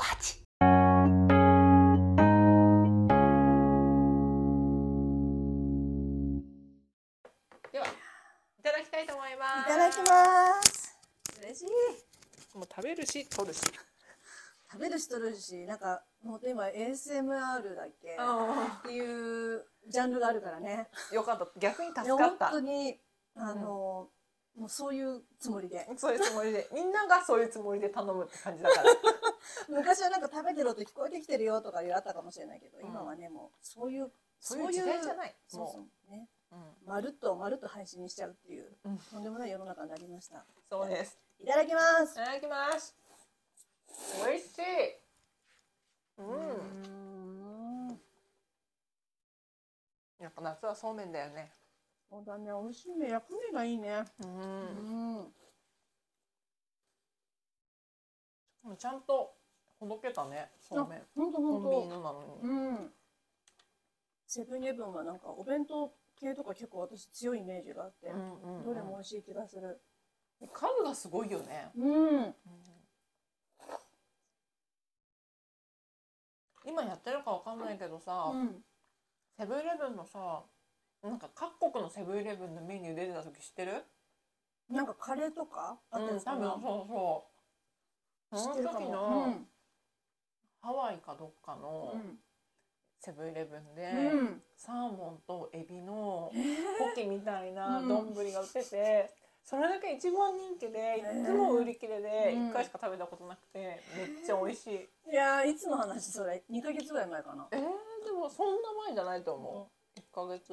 コハチではいただきたいと思います。いただきます。嬉しい。もう食べるし取るし。食べるし取るしなんか本当今 ASMR だっけ？あっていうジャンルがあるからね。ーよかった。逆に助いや本かった当にあの、もうそういうつもりで。そういうつもりで。みんながそういうつもりで頼むって感じだから。昔はなんか食べてる音聞こえてきてるよとかいうあったかもしれないけど、うん。今はねもうそういうそういう時代じゃない。そうもそうねう、うん、まるっとまるっと配信にしちゃうっていう、うん。とんでもない世の中になりました。そうです。いただきます。いただきます。美味しい。うん、うん。やっぱ夏はそうめんだよねそうだね。美味しいね。薬味がいいね。ううん。んちゃんとほどけたね。そうめん。本当コンビニ本のなのに。当うん。セブンイレブンはなんかお弁当系とか結構私強いイメージがあって、うんうんうん。どれも美味しい気がする。数がすごいよね、うん。今やってるかわかんないけどさ、うん。セブンイレブンのさなんか各国のセブンイレブンのメニュー出てた時知ってる？なんかカレーとか？あったうんりかな、多分そうそう。その時のハワイかどっかうのん。セブンイレブンで、うん。うんサーモンとエビのえー？ポキみたいなうん。丼が売ってて、それだけ一番人気でいつも売り切れでうん。1回しか食べたことなくてめっちゃ美味しい、いやーいつの話それ？2ヶ月ぐらい前かな。えー、でもそんな前じゃないと思う。1ヶ月？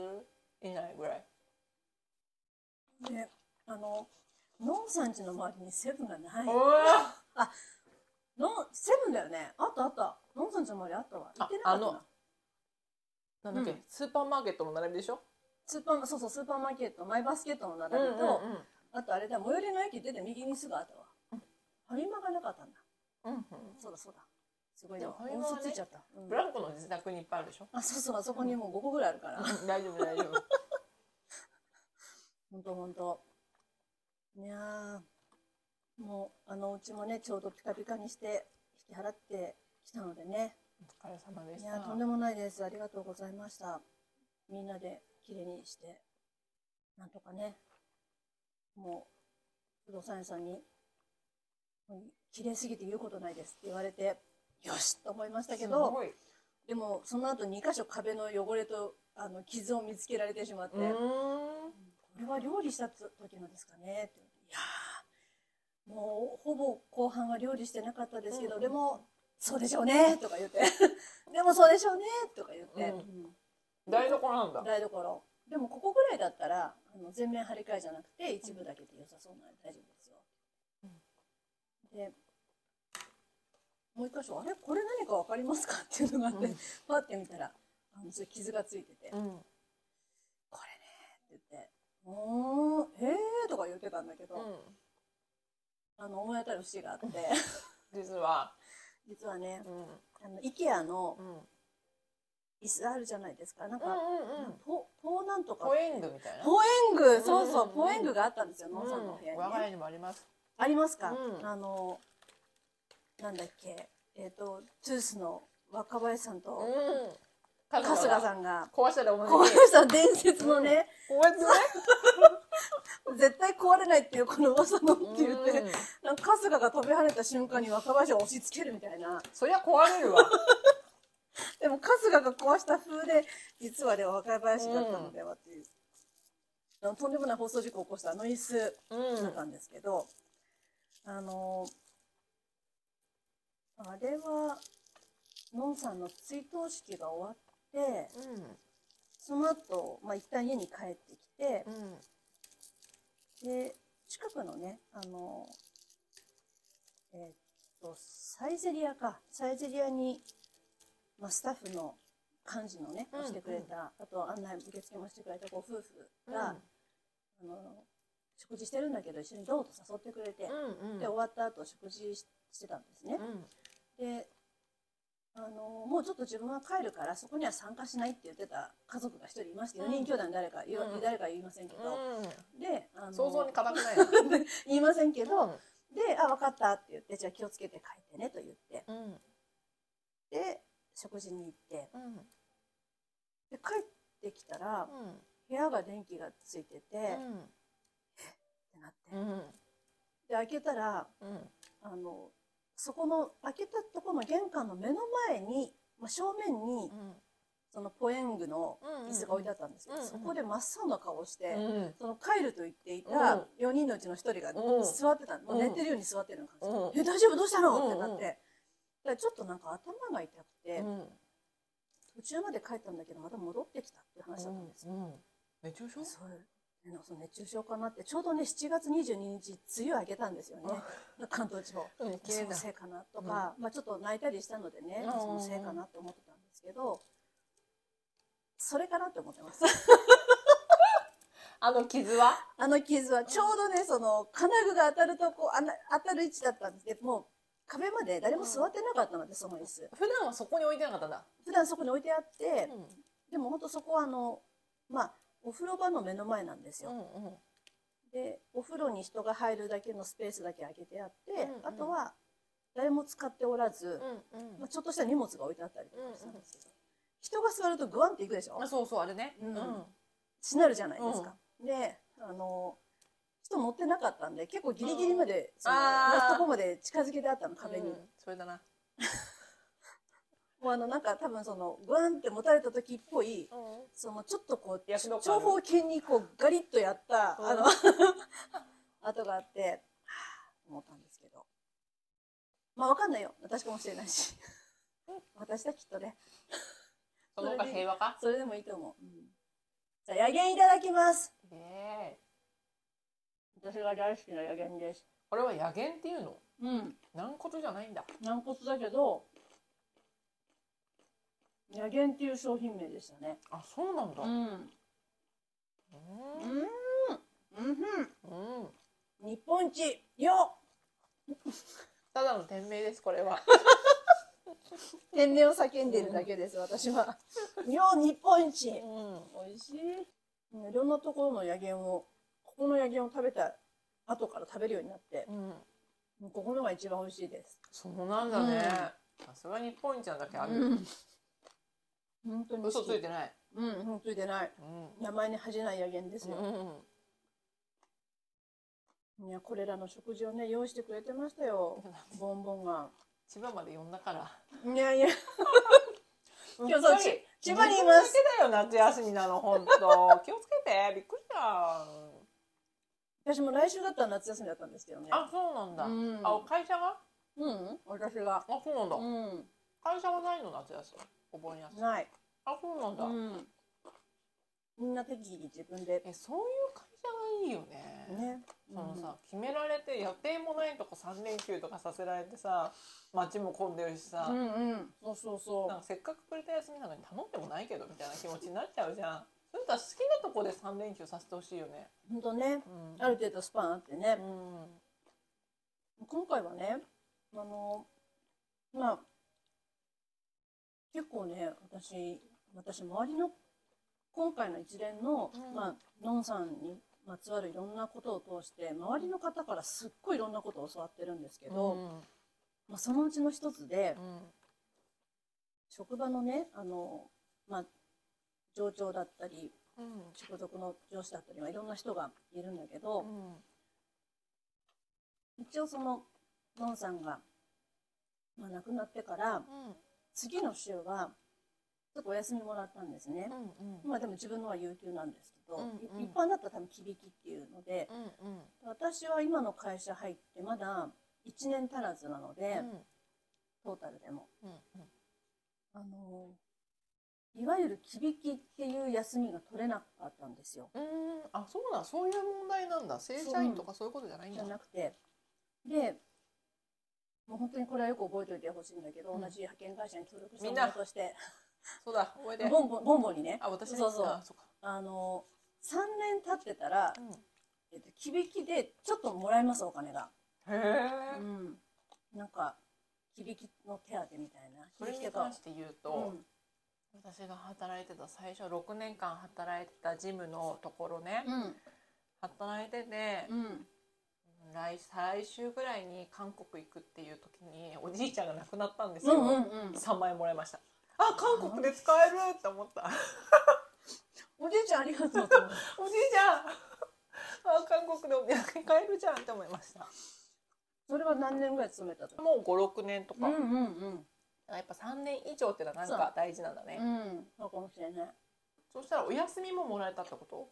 以内ぐらい。であのノンさん家の周りにセブンがない。おー。ノンセブンだよね。あったあった。ノンさん家の周りあったわ。行ってなかったな。ああのなんだっけ、うん。スーパーマーケットの並びでしょ？スーパーそうそうスーパーマーケットマイバスケットの並びと、うんうんうん。あとあれだ最寄りの駅出て右にすぐあったわ、ファミマがなかったんだ。うんうん。そうだそうだすごいねでもファミマはね嘘ついちゃった、うん。ブランコの自宅にいっぱいあるでしょ？あそうそうあそこにもう5個ぐらいあるから。大丈夫大丈夫。本当本当。いやーもうあのうちもねちょうどピカピカにして引き払ってきたのでね。お疲れ様でした。いやとんでもないです。ありがとうございました。みんなで綺麗にしてなんとかねもう不動産屋さんに「もう綺麗すぎて言うことないです」って言われてよしと思いましたけすどでもその後2箇所壁の汚れとあの傷を見つけられてしまって、これは料理した時のですかね？っていやーもうほぼ後半は料理してなかったですけど、うん。でもそうでしょうね？とか言って。でもそうでしょうね？とか言って、台所なんだ。台所。でもここぐらいだったらあの全面張り替えじゃなくて一部だけで良さそうなので大丈夫ですよ、でもう一箇所あれ？これ何か分かりますか？っていうのがあって、うん。パッて見たらあのそういう傷がついてて、うん。これねって言って「おーへえ」とか言ってたんだけど、うあの思い当たる節があって。ん。実は。実はねうん。あの IKEA のうん。椅子あるじゃないですか。なんか、うんうんうん。ポポーなんとかポエングみたいな。ポエングそうそう、うんポエングがあったんですよノンさんの部屋に、ね。うん。我が家にもあります。ありますか、うん。あのなんだっけ？えっ、とトゥースの若林さんとうん。春日さんが。壊したら同じ壊した伝説のね、こうやってね。絶対壊れないっていうこの噂のって言って、うん。なんか春日が飛び跳ねた瞬間に若林を押し付けるみたいな。そりゃ壊れるわ。でも春日が壊した風で実はね若林だったのではっていう、あのとんでもない放送事故を起こしたあの椅子うんだったんですけど、あのあれはのんさんの追悼式が終わってその後、まあ一旦家に帰ってきてうんうんで近くのねあのえーっとサイゼリアかサイゼリアに、まあ、スタッフの幹事のねうんしてくれた、あと案内受付もしてくれたご夫婦が、あの食事してるんだけど一緒にどうと誘ってくれて、うんうん。で終わった後食事ししてたんですね。であのもうちょっと自分は帰るからそこには参加しないって言ってた家族が一人いまして4人兄弟の誰か、うん。誰か言いませんけど、うん。であの想像に固くないな 言いませんけど、うん。で「あ分かった」って言って「じゃあ気をつけて帰ってね」と言って。うん。食事に行って。うん。で帰ってきたらうん。部屋が電気がついてて、ってなって、うん。で開けたらうん。あのそこの開けたところの玄関の目の前に、まあ、正面にうん。そのポエングのうん椅子が置いてあったんですけど、うんうん。そこで真っ青な顔をして、うんその帰ると言っていうん。た4人のうちの1人がうん。座ってた、もううん。寝てるように座ってるような感じ、うん。え大丈夫？どうしたの、うんってなって。だからちょっとなんか頭が痛くて、うん。途中まで帰ったんだけどまた戻ってきたっていう話だったんですよ、うん熱中症なんかその熱中症かなってちょうどね7月22日梅雨明けたんですよね、関東地方。うん綺そのせいかなとか、まあ、ちょっと泣いたりしたのでね、うん。そのせいかなって思ってたんですけどそれかなって思ってます。あの傷は？あの傷はちょうどねその金具が当たるとこあな当たる位置だったんですけどもう壁まで誰も座ってなかったのでその椅子。普段はそこに置いてなかったんだ。普段そこに置いてあって、うん。でも本当そこはあのまあお風呂場の目の前なんですよ、うんうん。でお風呂に人が入るだけのスペースだけ空けてあって、うんうん。あとは誰も使っておらず、うんうん。まあ、ちょっとした荷物が置いてあったりとかしたんですけど、人が座るとグワンっていくでしょ？あそうそうあれね。うん。うん。しなるじゃないですか、であの人乗ってなかったんで結構ギリギリまで、そのあー。ラストコまで近づけてあったの壁に、うん。それだな もうあのなんか多分そのグワンって持たれた時っぽいそのちょっとこう長方形にこうガリッとやった、うん。あの 跡があって思ったんですけど。まあわかんないよ。私かもしれないし。私だきっとね。その方が平和か？それでもいいと思う、うん。じゃあ野源いただきます。ねえ。私が大好きな野源です。これは野源っていうの？うん。軟骨じゃないんだ。軟骨だけど野源っていう商品名でしたね。あそうなんだ。ん。うん。うん。うん。うん。日本一よ ただの店名ですこれは。天然を叫んでいるだけです、私は。よ日本一。うん。美味しい。いろんなところの野源を、ここの野源を食べた後から食べるようになって、うん。ここのが一番美味しいです。そうなんだね。さすが日本一なだけあるうん。本当に嘘ついてない。うん、うん、ついてない。うん。名前に恥じない野源ですよ。うんいや、これらの食事をね、用意してくれてましたよ。ボンボンが。千葉まで呼んだから。いやいや、今日そ千葉にいます。だけだよ夏休みなの本当。気をつけて。びっくりした私も来週だったら夏休みだったんですけどね。あそうなんだ。うん。あ会社が？うん、私が。あそうなんだ。うん、会社はないの夏休みお盆休みない。あそうなんだうん。みんな適宜自分で。えそういう会社がいいよねね。そのさ、決められて予定もないとこ3連休とかさせられてさ街も混んでるしさ、うんうん。そうそうそなんかせっかくくれた休みなのに頼んでもないけどみたいな気持ちになっちゃうじゃんそれとは好きなとこで3連休させてほしいよねう。本当ね。うんある程度スパンあってねう。ん今回はね、あの、まあ、結構ね、私、私、周りの、今回の一連の、うん。まあ、のんさんにまつわるいろんなことを通して、周りの方からすっごいいろんなことを教わってるんですけど、うんまあ、そのうちの一つで、うん。職場のね、あの、まあ、上長だったり、うん。直属の上司だったり、まあ、いろんな人がいるんだけど、うん。一応その、のんさんが、まあ、亡くなってから、次の週は、ちょっとお休みもらったんですね。うんうんまあでも自分のは有給なんですけど、うんうんい一般だったら多分響きっていうので、うんうん私は今の会社入ってまだ1年足らずなので、トータルでも。うんうんあの、いわゆる響きっていう休みが取れなかったんですよ。うんあそうなんそういう問題なんだ正社員とかそういうことじゃないんじだゃなくて。で、もう本当にこれはよく覚えておいてほしいんだけど、うん。同じ派遣会社に協力したみんな。者として、そうだ覚えて。ボンボン、ボンボンにね、あ私？ねそう。そうあの、3年経ってたら、うん。えっと、響きでちょっともらえます、お金が。へえうん。なんか、響きの手当みたいな。それに関して言うと、うん。私が働いてた最初6年間働いてたジムのところね、うん。働いてて、うん。来再来週ぐらいに韓国行くっていう時におじいちゃんが亡くなったんですよ、うんうんうん。3万円もらいました。あ韓国で使えるって思った。おじいちゃんありがとう おじいちゃん。あ韓国でお土産買えるじゃんって思いました。それは何年ぐらい勤めたともう56年とか、うんうんやっぱ3年以上ってのはなんか大事なんだね、うんうん。そうかもしれない。そしたらお休みももらえたってこと？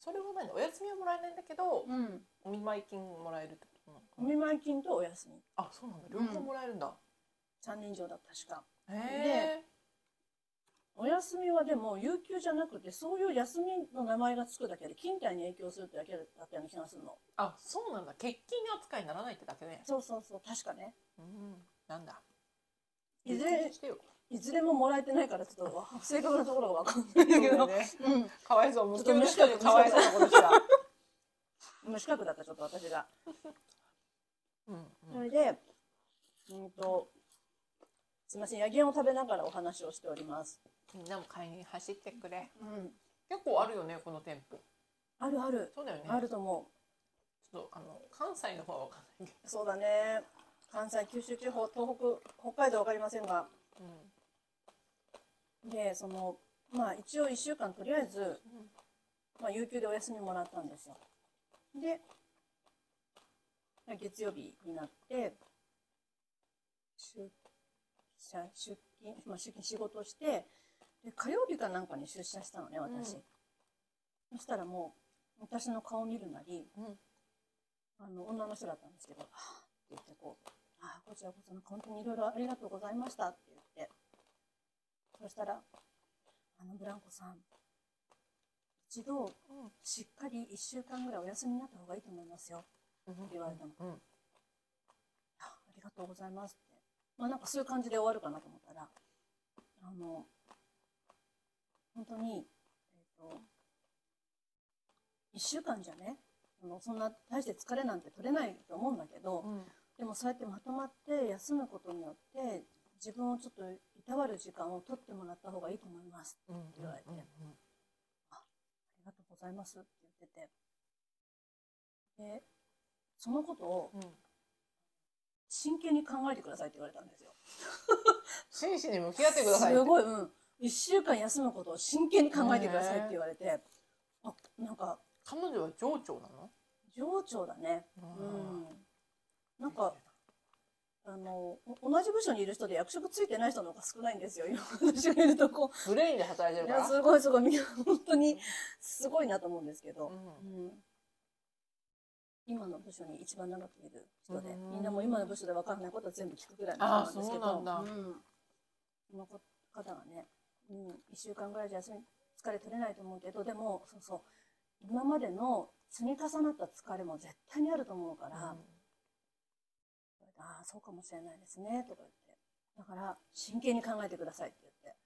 それは何お休みはもらえないんだけど、うん。お見舞い金もらえるってことなのかお見舞い金とお休み。あそうなんだ。両方もらえるんだ、3年以上だ確か。へえ。お休みはでも有給じゃなくてそういう休みの名前がつくだけで勤怠に影響するってだけだったような気がするの。あそうなんだ。欠勤扱いにならないってだけね。そうそうそう。確かね。うん。なんだ。いずれしてよいずれももらえてないからちょっと 正確なところが分かんないんだけど、ね。うん。かわいそう。無給の人にかわいそうなことした。無資格だったちょっと私が。うんそれでうんとすみません野源を食べながらお話をしております、みんなも買いに走ってくれ。うん、結構あるよねこの店舗。あるある。そうだよね。あると思ちょっとあの関西の方は分かんないけうそうだね。関西九州地方東北北海道わかりませんが。ど、でそのまあ一応1週間とりあえず、まあ、有給でお休みもらったんですよ。で月曜日になって出社出勤、まあ、出勤仕事をしてで火曜日かなんかに出社したのね私、うん。そしたらもう私の顔見るなりうん。あの女の人だったんですけど「はあ」って言ってこう「ああこちらこそ本当にいろいろありがとうございました」って言ってそしたら「あのブランコさん一度うんしっかり1週間ぐらいお休みになった方がいいと思いますよ」うん。って言われたの。うん。あありがとうございますって。まあなんかそういう感じで終わるかなと思ったらあの本当にえっ、と1週間じゃねあのそんな大して疲れなんて取れないと思うんだけど、うん。でもそうやってまとまって休むことによって自分をちょっとわる時間を取ってもらった方がいいと思います。うんうん言われてうんありがとうございますって言ってて。でそのことをうん真剣に考えてくださいって言われたんですよ。真摯に向き合ってくださいって。すごい、うん。一週間休むことを真剣に考えてくださいって言われて、あ、なんか、彼女は上長なの？上長だね。うん。なんか、あの、お同じ部署にいる人で役職ついてない人の方が少ないんですよ。今私がいるとこ。ブレインで働いてるから？いや、すごいすごい。みんな本当にすごいなと思うんですけど。うん。うん。今の部署に一番長くいる人で、うん。みんなもう今の部署で分かんないことは全部聞くぐらいなんですけど、そうなんだ。うん、その方がね、うん、1週間ぐらいじゃ休み疲れ取れないと思うけどでもそうそう。今までの積み重なった疲れも絶対にあると思うから、ああそうかもしれないですねとか言って。だから真剣に考えてくださいって言って、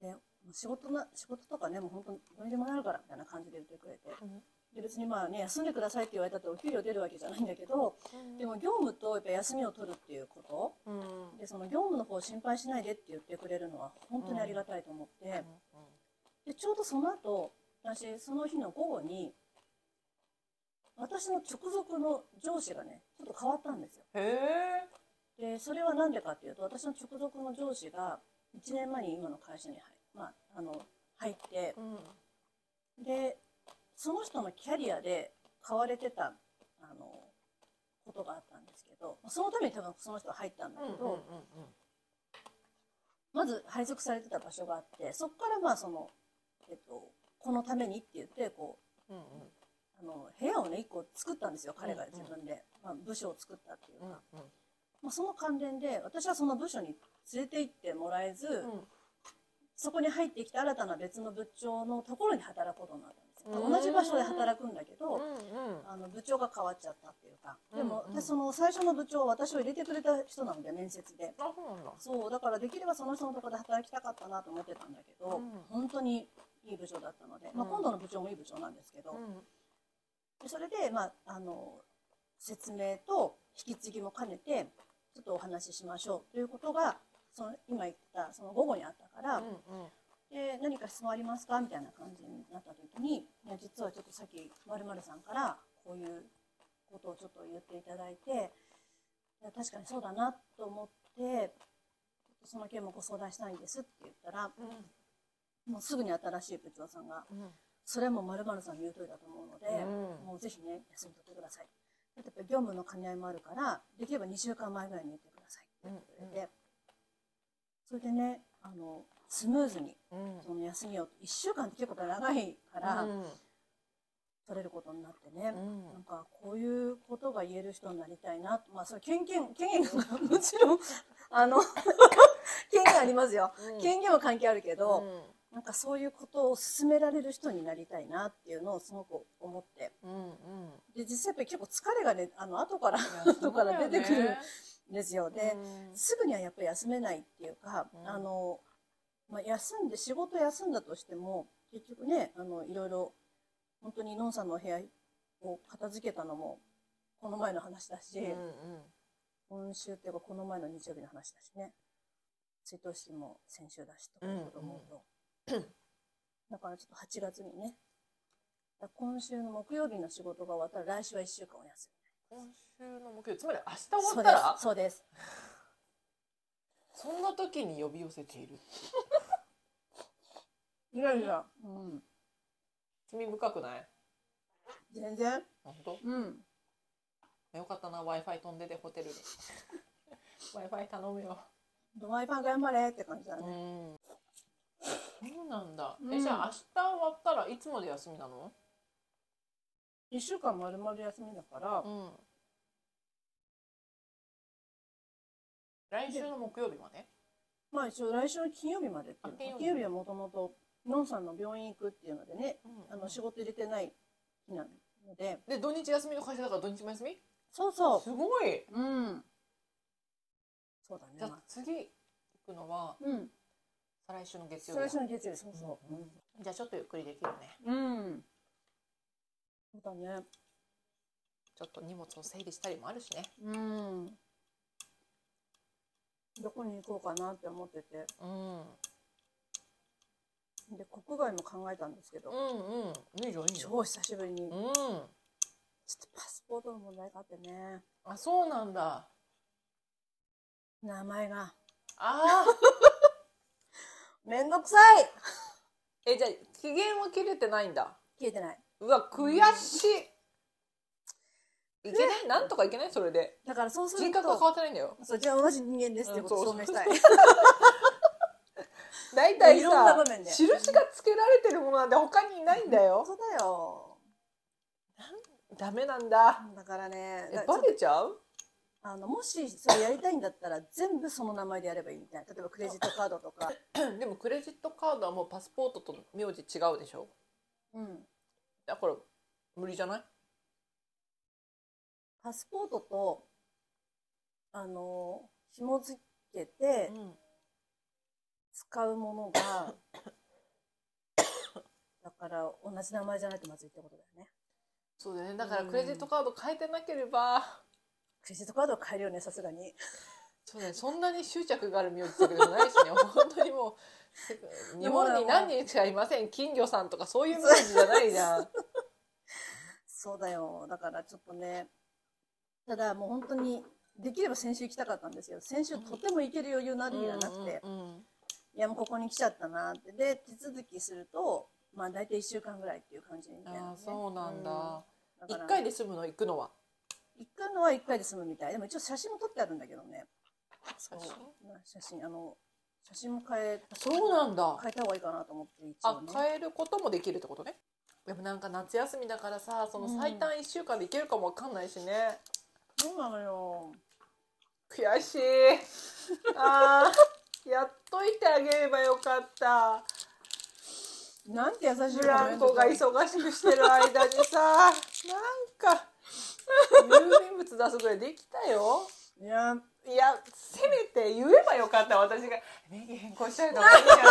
でもう仕事な仕事とかねもう本当にどうにでもなるからみたいな感じで言ってくれて、うん。で別にまあね休んでくださいって言われたってお給料出るわけじゃないんだけどでも業務とやっぱ休みを取るっていうこと。うん。でその業務の方を心配しないでって言ってくれるのは本当にありがたいと思って、でちょうどその後私その日の午後に私の直属の上司がねちょっと変わったんですよ。へえでそれは何でかっていうと私の直属の上司が1年前に今の会社に入,、まあ、あの入ってうん。でその人のキャリアで買われてたあのことがあったんですけどそのために多分その人が入ったんだけど、まず配属されてた場所があってそこからまあその、えっと、このためにって言ってこううんうんあの部屋をね1個作ったんですよ彼が自分で、まあ、部署を作ったっていうか、うんまあ、その関連で私はその部署に連れて行ってもらえず、うん。そこに入ってきた新たな別の部長のところに働くことになったんですよ。うん。同じ場所で働くんだけど、あの部長が変わっちゃったっていうか。でも、私その最初の部長は私を入れてくれた人なので面接で。あそうだ。そうだからできればその人のところで働きたかったなと思ってたんだけど、うん。本当にいい部長だったので、まあ、うん。今度の部長もいい部長なんですけど、でそれで、まあ、あの説明と引き継ぎも兼ねてちょっとお話ししましょうということがその今言ったその午後にあったから、うんうん。で何か質問ありますか？みたいな感じになった時にいや実はちょっとさっきまるさんからこういうことをちょっと言っていただいていや確かにそうだなと思ってその件もご相談したいんですって言ったら、うん。もうすぐに新しい部長さんが、うんそれはもう〇〇さんの言う通りだと思うので、うん。もうぜひね、休み取ってください。だってやっぱり業務の兼ね合いもあるから、できれば2週間前ぐらいに言ってくださいって言ってくれて、それでね、あの、スムーズに、うん。その休みを、1週間って結構長いから、うん。取れることになってね、うん。なんかこういうことが言える人になりたいな。まあそれ権限、権限がもちろん、あの、権限ありますよ。うん。権限は関係あるけど、うんなんかそういうことを進められる人になりたいなっていうのをすごく思って。うんうんで、実際やっぱり結構疲れがね、あの、後から、後から出てくるんですよ。で、うんすぐにはやっぱり休めないっていうか、うんあの、まあ、休んで、仕事休んだとしても、結局ね、あの、いろいろ、本当にのんさんのお部屋を片付けたのも、この前の話だし、うんうん今週っていうかこの前の日曜日の話だしね。追悼式も先週だしとかいうこと思うと。だからちょっと8月にね、今週の木曜日の仕事が終わったら来週は1週間お休今週の木曜日つまり明日終み。わったら？そうです。そんな時に呼び寄せている？いやいや。うん。罪深くない？全然。本当？うん。よかったな w i f i 飛んでてホテルに w i f i 頼むよドワイパン頑張れって感じだうね。んそうなんだ、うん。えじゃあ明日終わったらいつまで休みなの？1週間丸々休みだから、うん。来週の木曜日まで？まあ一応来週の金曜日までっていうあ金曜日。金曜日はもともと、のんさんの病院行くっていうのでね、うん。あの仕事入れてない日なので、で土日休みの会社だから土日も休み？そうそすごい、う。うん。そうだね。じゃあまあ次行くのはうん。再来週の月曜最日だ。初の月曜日、そうそう。じゃあちょっとゆっくりできるね。うん。そうだね。ちょっと荷物を整理したりもあるしね。うん。どこに行こうかなって思ってて。うん。で、国外も考えたんですけど、うんうん。いいじゃんいいじゃん。超久しぶりに、ちょっうんとパスポートの問題があってね、あそうなんだ。名前が。あめんどくさい。ーえじゃあ期限は切れてないんだ。消えてない。うわ悔しい。いけない？なんとかいけない？それで。だからそうする人格は変と、わってないんだよ。そう、じゃあ同じ人間ですっていうことをう。ん証明したい。大体いろんなさ場面で。印がつけられてるものなんて他にいないんだよ。本当だよ。ダメなんだ。だからね、えだバレちゃう？あの、もしそれやりたいんだったら全部その名前でやればいいみたいな。例えばクレジットカードとか。でもクレジットカードはもうパスポートと名字違うでしょ？うん。だから無理じゃない？パスポートと、あの、紐付けてうん使うものが、だから同じ名前じゃないとまずいってことだよね。そうだよねだからクレジットカード変えてなければクレジットカードは変えるよね、さすがに。そうだねそんなに執着がある名字ってわけでもないしね 本当にもう日本に何人しかいません金魚さんとかそういう名字じゃないじゃんそうだよ。だからちょっとね。ただもう本当に、できれば先週行きたかったんですよ。先週とても行ける余裕のある日がなくて。うんうんいやもうここに来ちゃったなって。で、手続きすると、まあ大体1週間ぐらいっていう感じみたいな、ね。ああそうなんだうん。一回で済むの？行くのは？行くのは1回で済むみたい。でも一応写真も撮ってあるんだけどね。そう写。写真、あの、写真も変え、そうなんだ変えた方がいいかなと思って、一あ応ね。変えることもできるってことねでもなんか夏休みだからさその最短1週間で行けるかもわかんないしね、そうなのよ。悔しい あーやっといてあげればよかったなんて優しいブランコが忙しくしてる間にさ なんか郵便物出すぐらいできたよ。いや、いやせめて言えばよかった私が。名義変更したいとかいいんじゃない？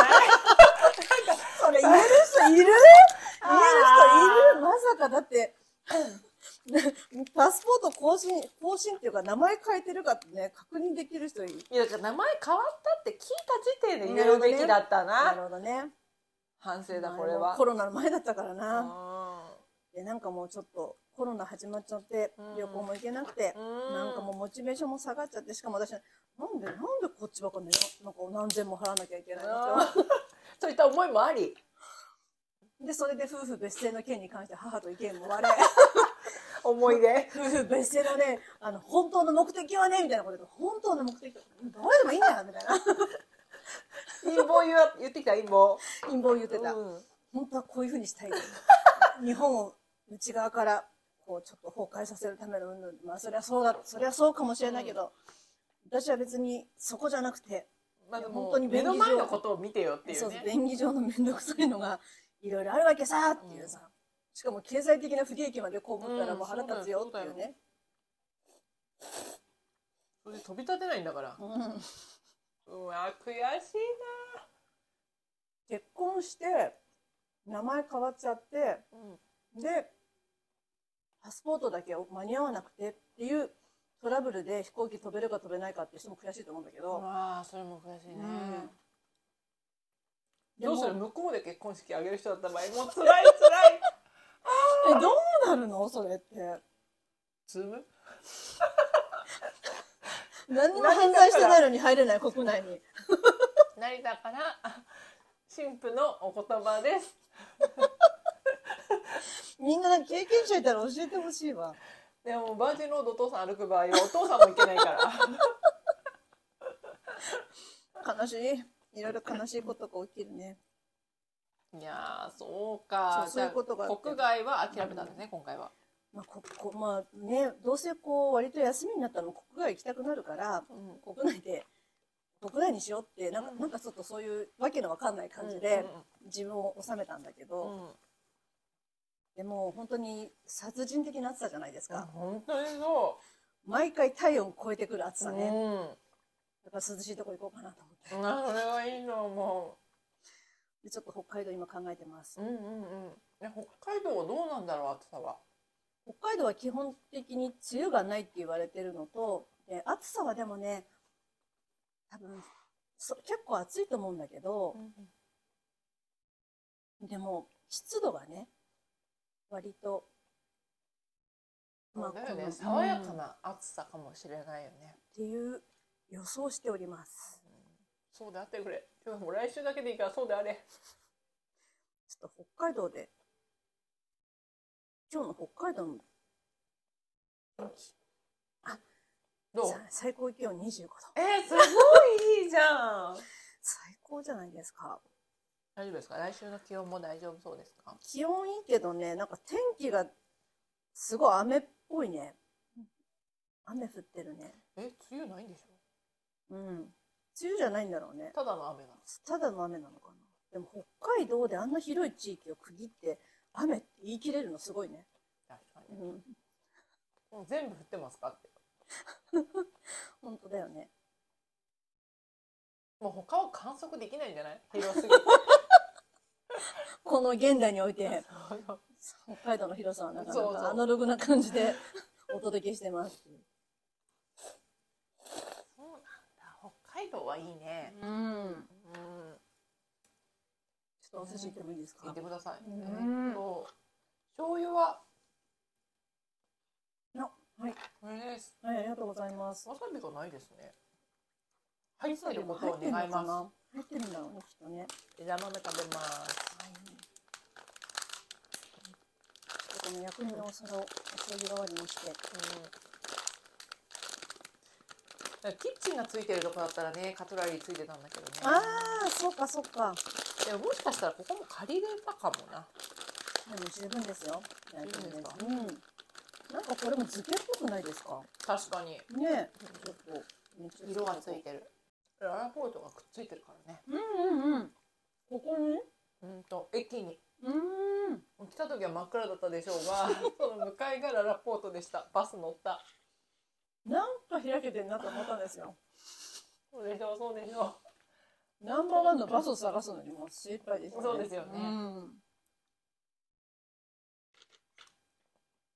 それ言える人いる？言える人いある？まさかだって、パスポート更新、更新っていうか名前変えてるかってね、確認できる人いる。いやだから名前変わったって聞いた時点で言えるべきだったな。なるほどね。反省だこれは。コロナの前だったからうな。んで、なんかもうちょっとコロナ始まっちゃってうん、旅行も行けなくて、うん。なんかもうモチベーションも下がっちゃって、しかも私、なんで、なんでこっちばっかねなんか何千も払わなきゃいけないあのー そういった思いもあり。でそれで夫婦別姓の件に関して母と意見も割れ。思い出。夫婦別姓のねあの本当の目的はねみたいなことで本当の目的はどうでもいいんだよみたいな。陰謀言わ言ってきた？陰謀。陰謀言ってた、うん。本当はこういうふうにしたい。日本を内側からこうちょっと崩壊させるためのまあそれはそうだそれはそうかもしれないけど、私は別にそこじゃなくてまあ本当に目の前のことを見てよっていそううね便宜上の面倒くさいのがいろいろあるわけさっていうさ、しかも経済的な不利益まで被ったらもう腹立つよっていうね、それで飛び立てないんだから。うん。うわ悔しい結婚して名前変わっちゃってなうん。でパスポートだけ間に合わなくてっていうトラブルで飛行機飛べるか飛べないかっていう人も悔しいと思うんだけど、わあそれも悔しいね、うん。どうする？向こうで結婚式あげる人だった場合もう辛い辛い。えどうなるの？それって。ズーム？何にも犯罪してないのに入れない国内に。成田から。神父のお言葉ですみんな経験者いたら教えてほしいわ。でもバージンロードお父さん歩く場合はお父さんも行けないから。悲しい。いろいろ悲しいことが起きるね。いやーそうか。そういうことが国外は諦めたんですね今回は。まあここまあねどうせこう割と休みになったら国外行きたくなるからうん。国内で国内にしようってなんか,、うんなんかちょっとそういうわけのわかんない感じで自分を収めたんだけど、うんうんでも本当に殺人的な暑さじゃないですうんか、本当にそ毎回体温超えてくる暑うさね、うん。やっぱ涼しいとこ行こうかなと思って。あそれはいいと思でちょっと北海道今考えてます。ううんうんうん。ね北海道はどうなんだろう暑さは？北海道は基本的に梅雨がないって言われてるのとで暑さはでもね多分そ結構暑いと思うんだけど、でも湿度がね割とそうだよね。この爽やかうん。っな暑さかもしれないよね。ていう予想しております。そうであってくれ。今日もう来週だけでいいからそうであれ。ちょっと北海道で今日の北海道の天気。どう？さ最高気温25度。えー、すごいいいじゃん。最高じゃないですか大丈夫ですか？来週の気温も大丈夫そうですか？気温いいけどねなんか天気がすごい雨っぽいね。雨降ってるね。え梅雨ないんでしょ？うん。梅雨じゃないんだろうね。ただの雨なの？ただの雨なのかな。でも北海道であんな広い地域を区切って雨って言い切れるのすごいね、確かにうん、もう全部降ってますか？っ て本当だよね。もう他を観測できないんじゃない？広すぎてこの現代において北海道の広さはなかなかアナログな感じで お届けしてます。そうなんだ。北海道はいいね。うん。うん。ちょっとお寿司行ってもいいですか？聞いてください、うん。えっと醤油は？あはい、これです。はい、ありがとうございます。わさびがないですね。入ってることを願います。入ってるんだろうねきっとね。枝豆食べます。ちょっとこの薬味のお皿をお醤油代わりにしてうん。キッチンがついてるとこだったらねカトラリーついてたんだけどね。ああそっかそっか。でももしかしたらここも借りれたかもな。でも十分ですよ。十分ですか？うん。なんかこれも漬けっぽくないですか？確かに。ねえ。ちょっと色がついてる。ララポートがくっついてるからね。うんうんうん。ここに？うんと駅に。うん来た時は真っ暗だったでしょうが その向かいがララポートでした。バス乗った。なんか開けてるなと思ったんですよ。そうでしょうそうでしょナンバーワンのバスを探すのにもう精一杯でしたね。そうですよね。うん。う、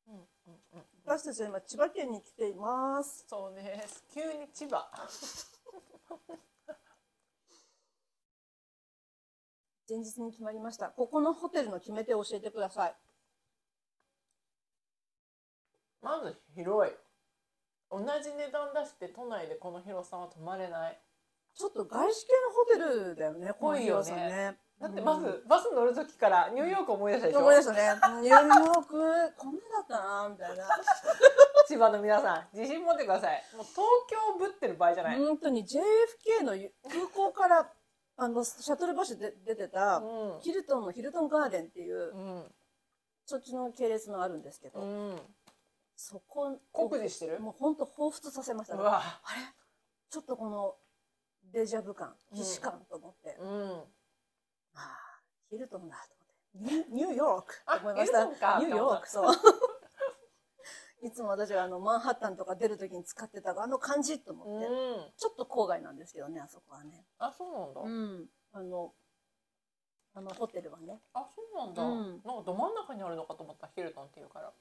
うんうんうん、私たちは今千葉県に来ています。そうです。急に千葉前日に決まりました。ここのホテルの決め手を教えてください。まず広い。同じ値段出して都内でこの広さは泊まれない。ちょっと外資系のホテルだよね、このぽいよね。ね。だってまず、バス乗る時からニューヨーク思い出したでしょ、思い出したね。ニューヨーク、こんなだったな、みたいな。千葉の皆さん自信持ってください。もう東京ぶってる場合じゃない、本当に JFK の空港から、あの、シャトルバスで出てた、うん。ヒルトンのヒルトンガーデンっていう、うん。そっちの系列のあるんですけど、うん。そこ酷似してる？もう本当彷彿とさせましたね。あれ？ちょっとこのデジャブ感、既視感と思って、うん。ああ、ヒルトンだと思って。ニューヨークあと思いました。ニューヨーク、そう。いつも私があのマンハッタンとか出るときに使ってたあの感じと思って、うん。ちょっと郊外なんですけどね、あそこはね。あそうなんだ、うん。あの、あのホテルはね。あそうなんだ、うん。なんかど真ん中にあるのかと思ったヒルトンっていうから。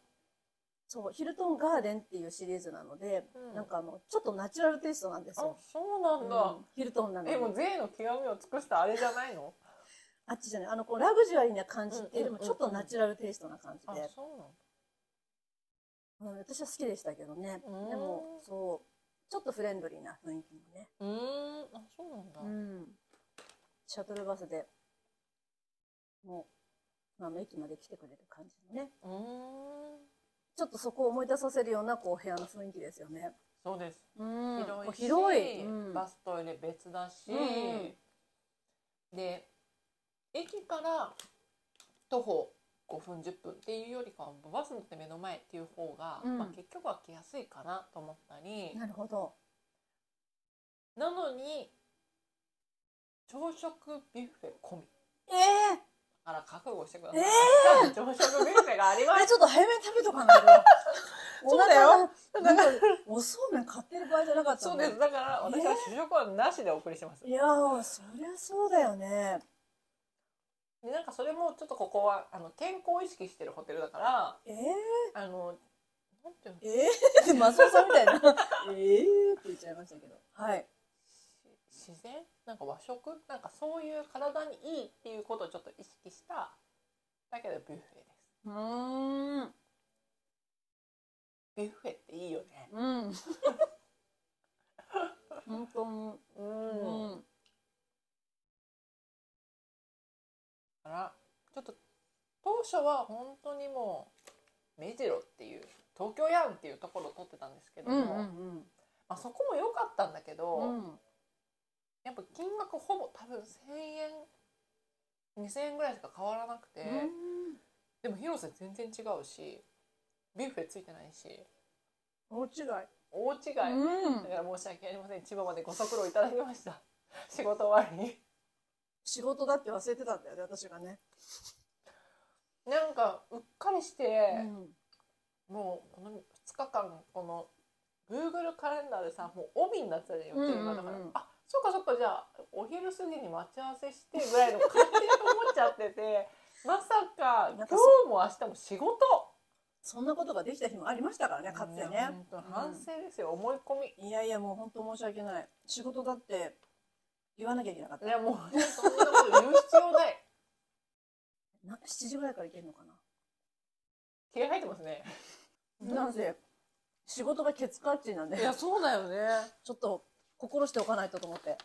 そう、ヒルトンガーデンっていうシリーズなので、うん。なんかあの、ちょっとナチュラルテイストなんですあよ。そうなんだ、うん。ヒルトンなのに。えもう税の極みを尽くしたあれじゃないの？あっちじゃない、あの、こう、ラグジュアリーな感じっていうよりも、うんうんうんちょっとナチュラルテイストな感じあで、そうなんだ。うん、私は好きでしたけどね。うんでも、そう、ちょっとフレンドリーな雰囲気もね。うーんあそうなんだ、うん。シャトルバスで、もう、まあ、駅まで来てくれる感じのね。うーんちょっとそこを思い出させるような、こう、部屋の雰囲気ですよね。そうですうん広いし広い。うんバストイレ別だし、うんで駅から徒歩5分10分っていうよりかはバス乗って目の前っていう方が、うん。まあ、結局は来やすいかなと思ったり。なるほど。なのに朝食ビュッフェ込み。ええあら覚悟してください、え朝食ビュッフェがありま え、すちょっと早めに食べとかないと。そうだよ。お腹が。なんかおそうめん買ってる場合じゃなかったそうのです。だから私は主食はなしでお送りしてます、いやー、そりゃそうだよね。でなんかそれもちょっとここはあの健康を意識してるホテルだからええあのなんていうの？ええって、マスオさんみたいな。ええって言っちゃいましたけど。はい。し自然？なんか和食？なんかそういう体にいいっていうことをちょっと意識しただけどビュッフェですうーん。ビュッフェっていいよねうん。本当に。う、うんからちょっと当初は本当にもう目白っていう東京やんっていうところを取ってたんですけども、うんうんまあ、そこも良かったんだけど、うん。うん。やっぱ金額ほぼ多分1,000円2,000円ぐらいしか変わらなくて、でも広瀬全然違うしビュッフェついてないし大違い。大違い、うんだから申し訳ありません千葉までご足労いただきました仕事終わりに仕事だって忘れてたんだよね、私がね。なんかうっかりして、うん。もうこの2日間この Google カレンダーでさもう帯になってたじゃん予定がだから、うんうんうんあそっかそっかじゃあお昼過ぎに待ち合わせしてぐらいの感じで思っちゃってて まさか今日も明日も仕事そんなことができた日もありましたからね、かつてね。反省ですよ、思い込みいやいや、もう本当申し訳ない。仕事だって言わなきゃいけなかった。い。やもうそんなこと言う必要ない。な7時ぐらいから行けるのかな？気合入ってますね。なんせ、仕事がケツカッチンなんで。い、やそうだよね。ちょっと心しておかないとと思って。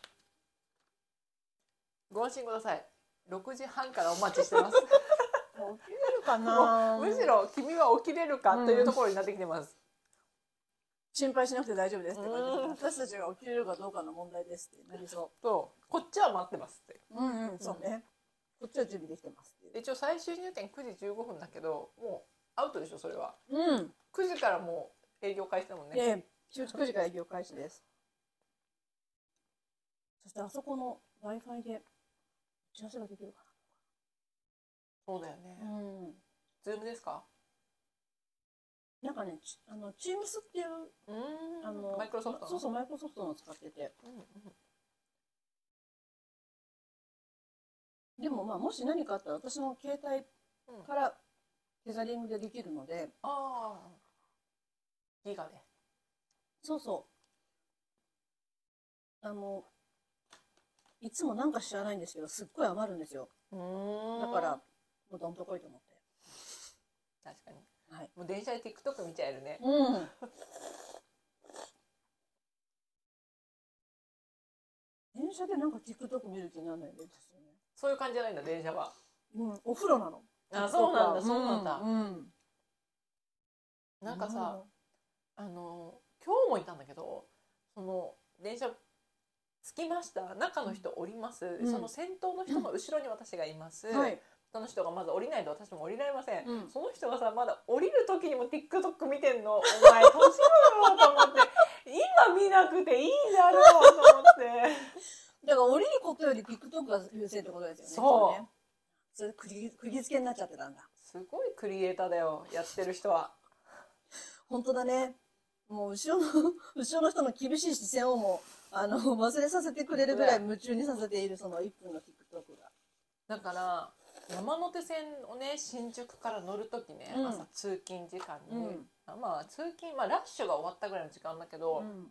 ご安心ください。6時半からお待ちしてます。起きれるかな？むしろ君は起きれるかというところになってきてます、心配しなくて大丈夫ですって感じうん私たちが起きれるかどうかの問題ですってなりそそうこっちは待ってますってう。うんうん、そうね。こっちは準備できてますって。一応最終入店9時15分だけどもうアウトでしょそれはうん。9時からもう営業開始だもんね、ええ、9時から営業開始です。そしてあそこの Wi-Fi で打ち合わせができるかそうだよねな。うん。Zoom ですか？なんかね、ちあの、Teams っていう、あの、マイクロソフトの？そうそう、マイクロソフトの使ってて。うんうんでもまあ、もし何かあったら私の携帯からテザリングでできるので、ああギガで。そうそう。あの、いつもなんか知らないんですけど、すっごい余るんですよ。だから、もうどんとこいと思って。確かにはい。もう電車で TikTok 見ちゃえるねうん。電車でなんか TikTok 見る気にならないんですよね。そういう感じじゃないんだ電車はうん、お風呂なの。あそうなんだそうなんだ、うん。なんかさ、あの今日もいたんだけどその電車着きました中の人降ります、うんその先頭の人の後ろに私がいます、はい。その人がまず降りないと私も降りられません、うんその人がさまだ降りる時にも TikTok 見てんのお前年頃と思って今見なくていいだろうと思ってだから降りることより TikTok が優先ってことですよね。そうね。それ釘釘付けになっちゃってたんだ。すごいクリエイターだよやってる人は本当だね。もう後ろの、後ろの人の厳しい視線をもう、あの、忘れさせてくれるぐらい夢中にさせているその1分の TikTok が。だから山手線をね新宿から乗る時ね、うん朝通勤時間に、うんまあ通勤、まあ、ラッシュが終わったぐらいの時間だけど、うん。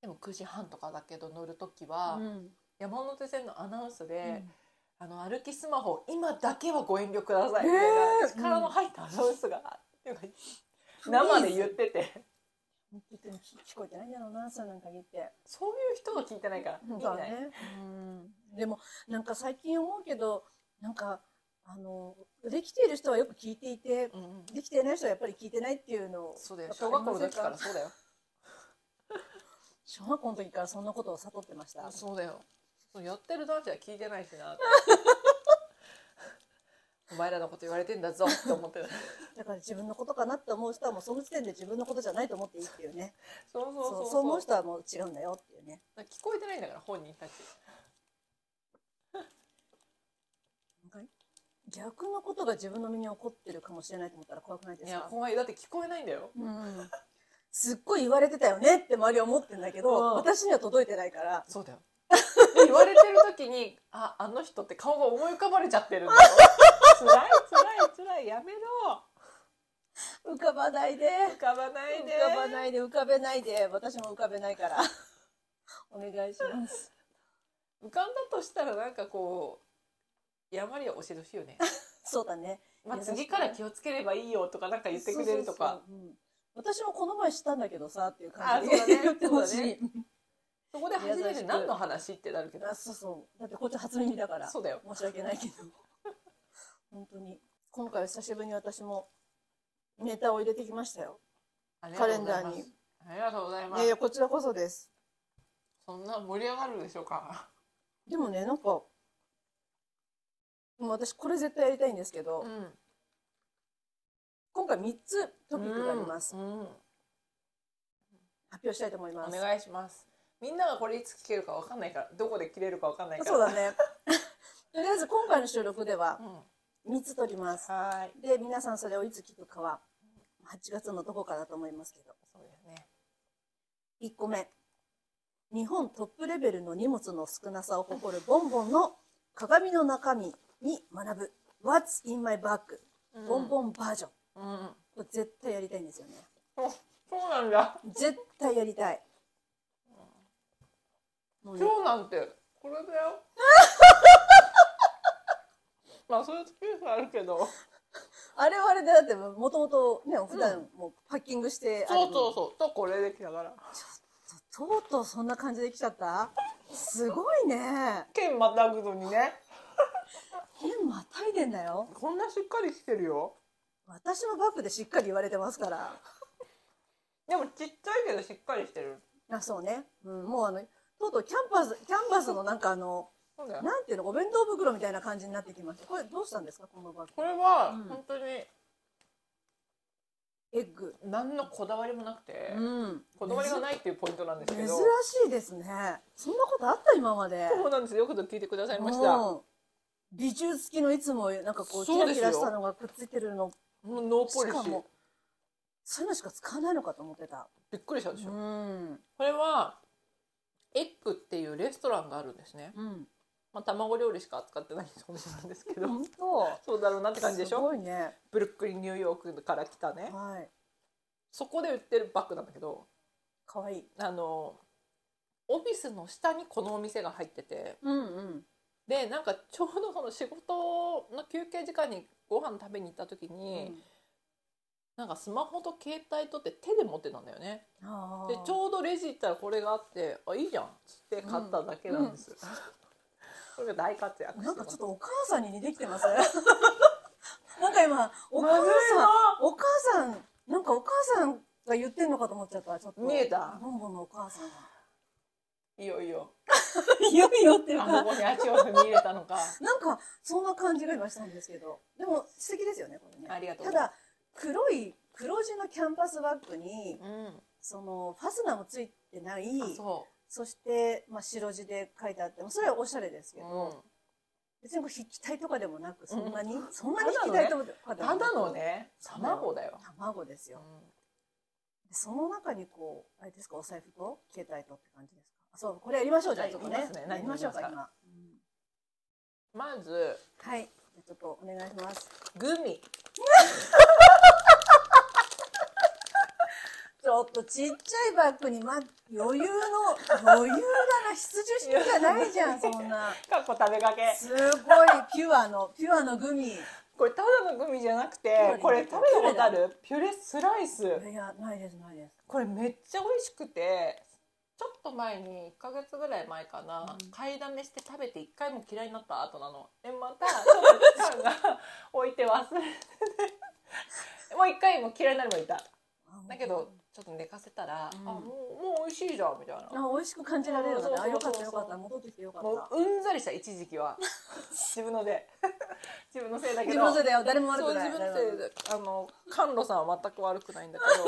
でも9時半とかだけど乗る時は、うん。山手線のアナウンスで、うんあの歩きスマホ今だけはご遠慮くださいみたいな力の入ったアナウンスが、っていうか生で言ってて聞こえてないんだろうな、そういうのに限って。そういう人が聞いてないからい、当だね。うん。でも、なんか最近思うけど、なんか、あの、できている人はよく聞いていて、うんうんできていない人はやっぱり聞いてないっていうのを、そうだよ小学校の時からそうだよ小学校の時からそんなことを悟ってました。そうだよそうやってる男子は聞いてないしな お前らのこと言われてんだぞって思ってるだから自分のことかなって思う人はもうその時点で自分のことじゃないと思っていいっていうね。そうそうそうそうそう思う人はもう違うんだよっていうね。聞こえてないんだから本人たちなんか逆のことが自分の身に起こってるかもしれないと思ったら怖くないでいやすか怖いだって聞こえないんだようん。すっごい言われてたよねって周りは思ってんだけど、うん私には届いてないから、そうだよ言われてる時にああの人って顔が思い浮かばれちゃってるんだよつらいつらいつらいやめろ浮かばないで。浮かばない浮でかばないで、浮かべないで。私も浮かべないから。お願いします。浮かんだとしたらなんかこうやまりは教えてほしいよね、そうだね。まあ、次から気をつければいいよとかなんか言ってくれるとか私もこの前したんだけどさっていう感じあそうだね言ってほしい。そこで初めて何の話ってなるけどあそうそう。だってこっち初耳だから。そうだよ申し訳ないけど。本当に。今回は久しぶりに私もネタを入れてきましたよ。カレンダーにありがとうございますいやいや、こちらこそです。そんな盛り上がるでしょうかでもね、なんか、もう私これ絶対やりたいんですけど、うん今回3つトピックがあります。うんうん発表したいと思います。お願いしますみんながこれいつ聞けるかわかんないからどこで切れるかわかんないからそうだね。とりあえず今回の収録ではうん3つ撮ります。で、皆さんそれをいつ聞くかは、8月のどこかだと思いますけど。そうですね1個目。日本トップレベルの荷物の少なさを誇るボンボンの鏡の中身に学ぶ。What's in my bag? ボンボンバージョン。うん。これ絶対やりたいんですよね。そうなんだ。絶対やりたい。もうね、今日なんてこれだよ。まあそういうスペースあるけど。あれはあれでだってもともとね、普段もうパッキングしてあるそうそうそう。とこれできたから。とうとうそんな感じで来ちゃった？すごいね。剣またぐのにね。剣またいでんだよ。こんなしっかりしてるよ私のバッグでしっかり言われてますから。でもちっちゃいけどしっかりしてるあ、そうね。うん、もうあの、とうとうキャンパス、キャンバスのなんかあの、なんていうの、お弁当袋みたいな感じになってきました。これどうしたんですか、このバッグ。これはうん本当にエッグ。何のこだわりもなくて、うん。こだわりがないっていうポイントなんですけ珍どしいですね。そんなことあった今まで？そうなんですよくぞ聞いてくださいましたうん美中付きのいつもなんかこうキラキラしたのがくっついてるの。もうノーポリシーしかもそういうのしか使わないのかと思ってた。びっくりしたでしょ、うん。これはエッグっていうレストランがあるんですね、うん。まあ、卵料理しか扱ってないお店なんですけど。本当。そうだろうなって感じでしすょごいね。ブルックリンニューヨークから来たね。はい。そこで売ってるバッグなんだけどかわいい。あのオフィスの下にこのお店が入っててうんうんでなんかちょうどその仕事の休憩時間にご飯食べに行った時に、なんかスマホと携帯とって手で持ってたんだよね。でちょうどレジ行ったらこれがあってあいいじゃん。っつって買っただけなんです、これが大活躍なんかちょっとお母さんに似てきてます。なんか今お母さんなお母さんなんかお母さんが言ってんのかと思っちゃった。ちょっと見えた。ボンボンのお母さんが。いよいよいよいよっていうあかここに足を踏み入れたのか。なんかそんな感じが今したんですけど。でも素敵ですよねこれね。ありがとう。ただ黒い黒地のキャンパスバッグにうん。そのファスナーもついてないあそそして、まあ、白地で書いてあってもそれはおしゃれですけう、ど、うん、別にこう筆記体とかでもなくそんなに、うんそんなに筆記体とかでもなく。ただのね卵だよ、卵ですよ、その中にこうあれですかお財布と携帯とって感じですそうこれやりましょうじゃあはいちょっとね。やりますね。何やりましょうか今、うんまずはい。ちょっとお願いします。グミ。ちょっとちっちゃいバッグに、ま、余裕の余裕だな。必需品じゃないじゃんそんな。かっこ食べかけ。すごいピュアのピュアのグミ。いこれただのグミじゃなくてこれ食べたことある？ピュレスライス。やいやないですないです。これめっちゃ美味しくてちょっと前に1ヶ月ぐらい前かな、うん。買いだめして食べて1回も嫌いになった後なの。でまた ちょっと期間が置いて忘れて。て もう1回も嫌いになるまでいた。だけどちょっと寝かせたら、うん。あもうもう美味しいじゃんみたいな。あ美味しく感じられるのね。あそうよかったよかった。戻ってきてよかもううんざりした一時期は。自分ので。自分のせいだけど。自分のせいだよ。誰も悪そうくない。自分のせいであの甘露さんは全く悪くないんだけど。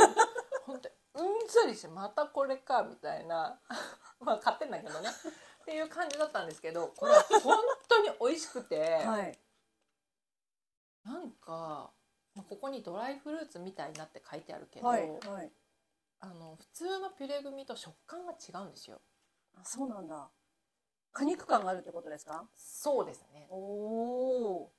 本当にうんざりしてまたこれかみたいな。まあ買ってんだけどね。っていう感じだったんですけどこれは本当に美味しくて、はい。なんかまあここにドライフルーツみたいなって書いてあるけど、はいはい。あの普通のピュレグミと食感が違うんですよ。あそうなんだ。果肉感があるってことですか？そうですね。おお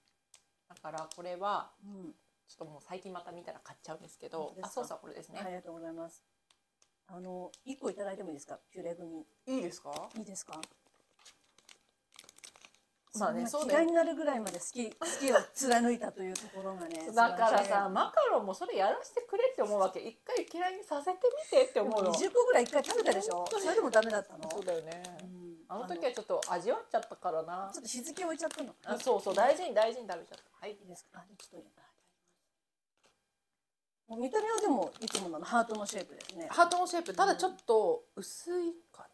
だからこれはー、うんちょっともう最近また見たら買っちゃうんですけどあそうそうこれですね、ありがとうございます。あの一個いただいてもいいですか？ピュレグミ。いいですか？いいですか？まあねそ嫌いになるぐらいまで好き好きを貫いたというところがね だからさマカロンもそれやらせてくれって思うわけ。一回嫌いにさせてみてって思うの。20個ぐらい一回食べたでしょ？それでもダメだったの？そうだよね。うん。あの時はちょっと味わっちゃったからな。ちょっと日付置いちゃったのあそうそう大事に大事に食べちゃった。はい。いいですか？あちょっと見た目はでもいつものハートのシェイプですね。ハートのシェイプただちょっと薄いかな。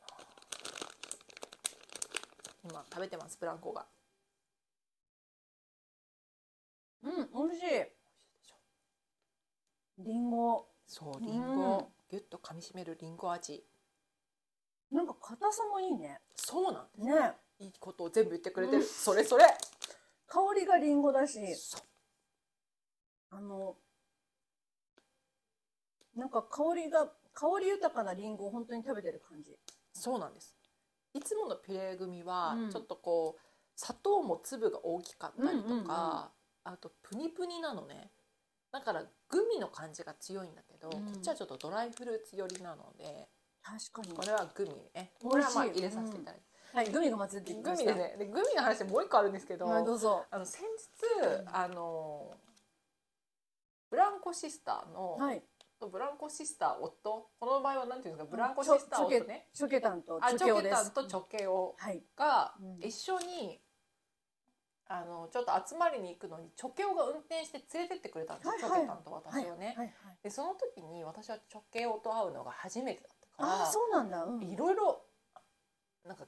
今食べてますブランコが。うん美味しい。リンゴ。そうリンうん。ゴギュッと噛み締めるリンゴ味。なんか硬さもいいね。そうなんです。ね。いいことを全部言ってくれてる、うん。それそれ。香りがリンゴだし。あのなんか香りが香り豊かなリンゴを本当に食べてる感じ。そうなんです。いつものピュレグミはうん。ちょっとこう砂糖も粒が大きかったりとか、うんうんうんあとプニプニなのね。だからグミの感じが強いんだけど、うん。こっちはちょっとドライフルーツ寄りなので確かに。これはグミね。これはまあ美味しい入れさせていただいて、はいグミが混ぜてきグました。ミでね。でグミの話もう一個あるんですけど、はいどうぞ。あの先日、あのブランコシスターの、はいブランコシスター夫？この場合はなんていうんですか？ブランコシスター夫ね。チョケタンとあチョケタンとチョケオはい。がうん。一緒に、あのちょっと集まりに行くのにチョケオが運転して連れてってくれたんですよ、はいはい。チョケタンと私をね、はいはいでその時に私はチョケオと会うのが初めてだったからあそうなんだ。うん。いろいろなんか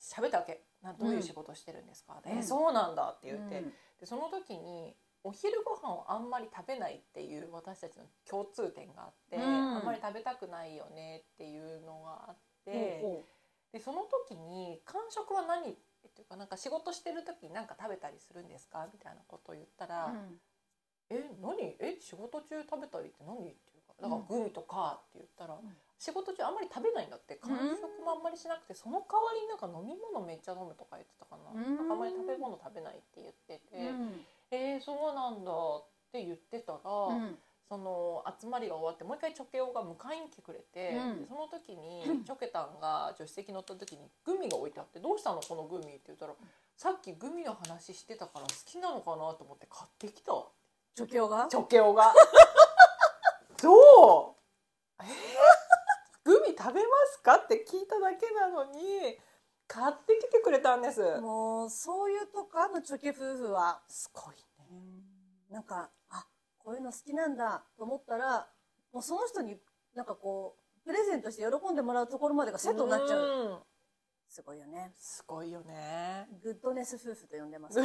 喋ったわけ。などういう仕事してるんですか、うん。えそうなんだって言って、うん。でその時にお昼ご飯をあんまり食べないっていう私たちの共通点があって、うんあんまり食べたくないよねっていうのがあって、ほうほでその時に「間食は何?」っていうかなんか仕事してる時に何か食べたりするんですかみたいなことを言ったら「ううんえ何？え仕事中食べたりって何?」っていうか「だからうんグミとか」って言ったら、ん仕事中あんまり食べないんだって間食もあんまりしなくてその代わりになんか飲み物めっちゃ飲むとか言ってたかな,、うんなんかあんまり食べ物食べないって言ってて。うんえー、そうなんだって言ってたら、うん。その集まりが終わってもう一回チョケオが迎えに来てくれて、うん。でその時に チョケタンが助手席乗った時にグミが置いてあって「どうしたのこのグミ」って言ったら「さっきグミの話してたから好きなのかなと思って買ってきた」チョケオが？チョケオが。どう？えー、グミ食べますか？って聞いただけなのに買ってきてくれたんです。もうそういうとこあのチョキ夫婦はすごいね。なんかあこういうの好きなんだと思ったらもうその人になんかこうプレゼントして喜んでもらうところまでがセットになっちゃう。うん。すごいよね。すごいよね。グッドネス夫婦と呼んでます。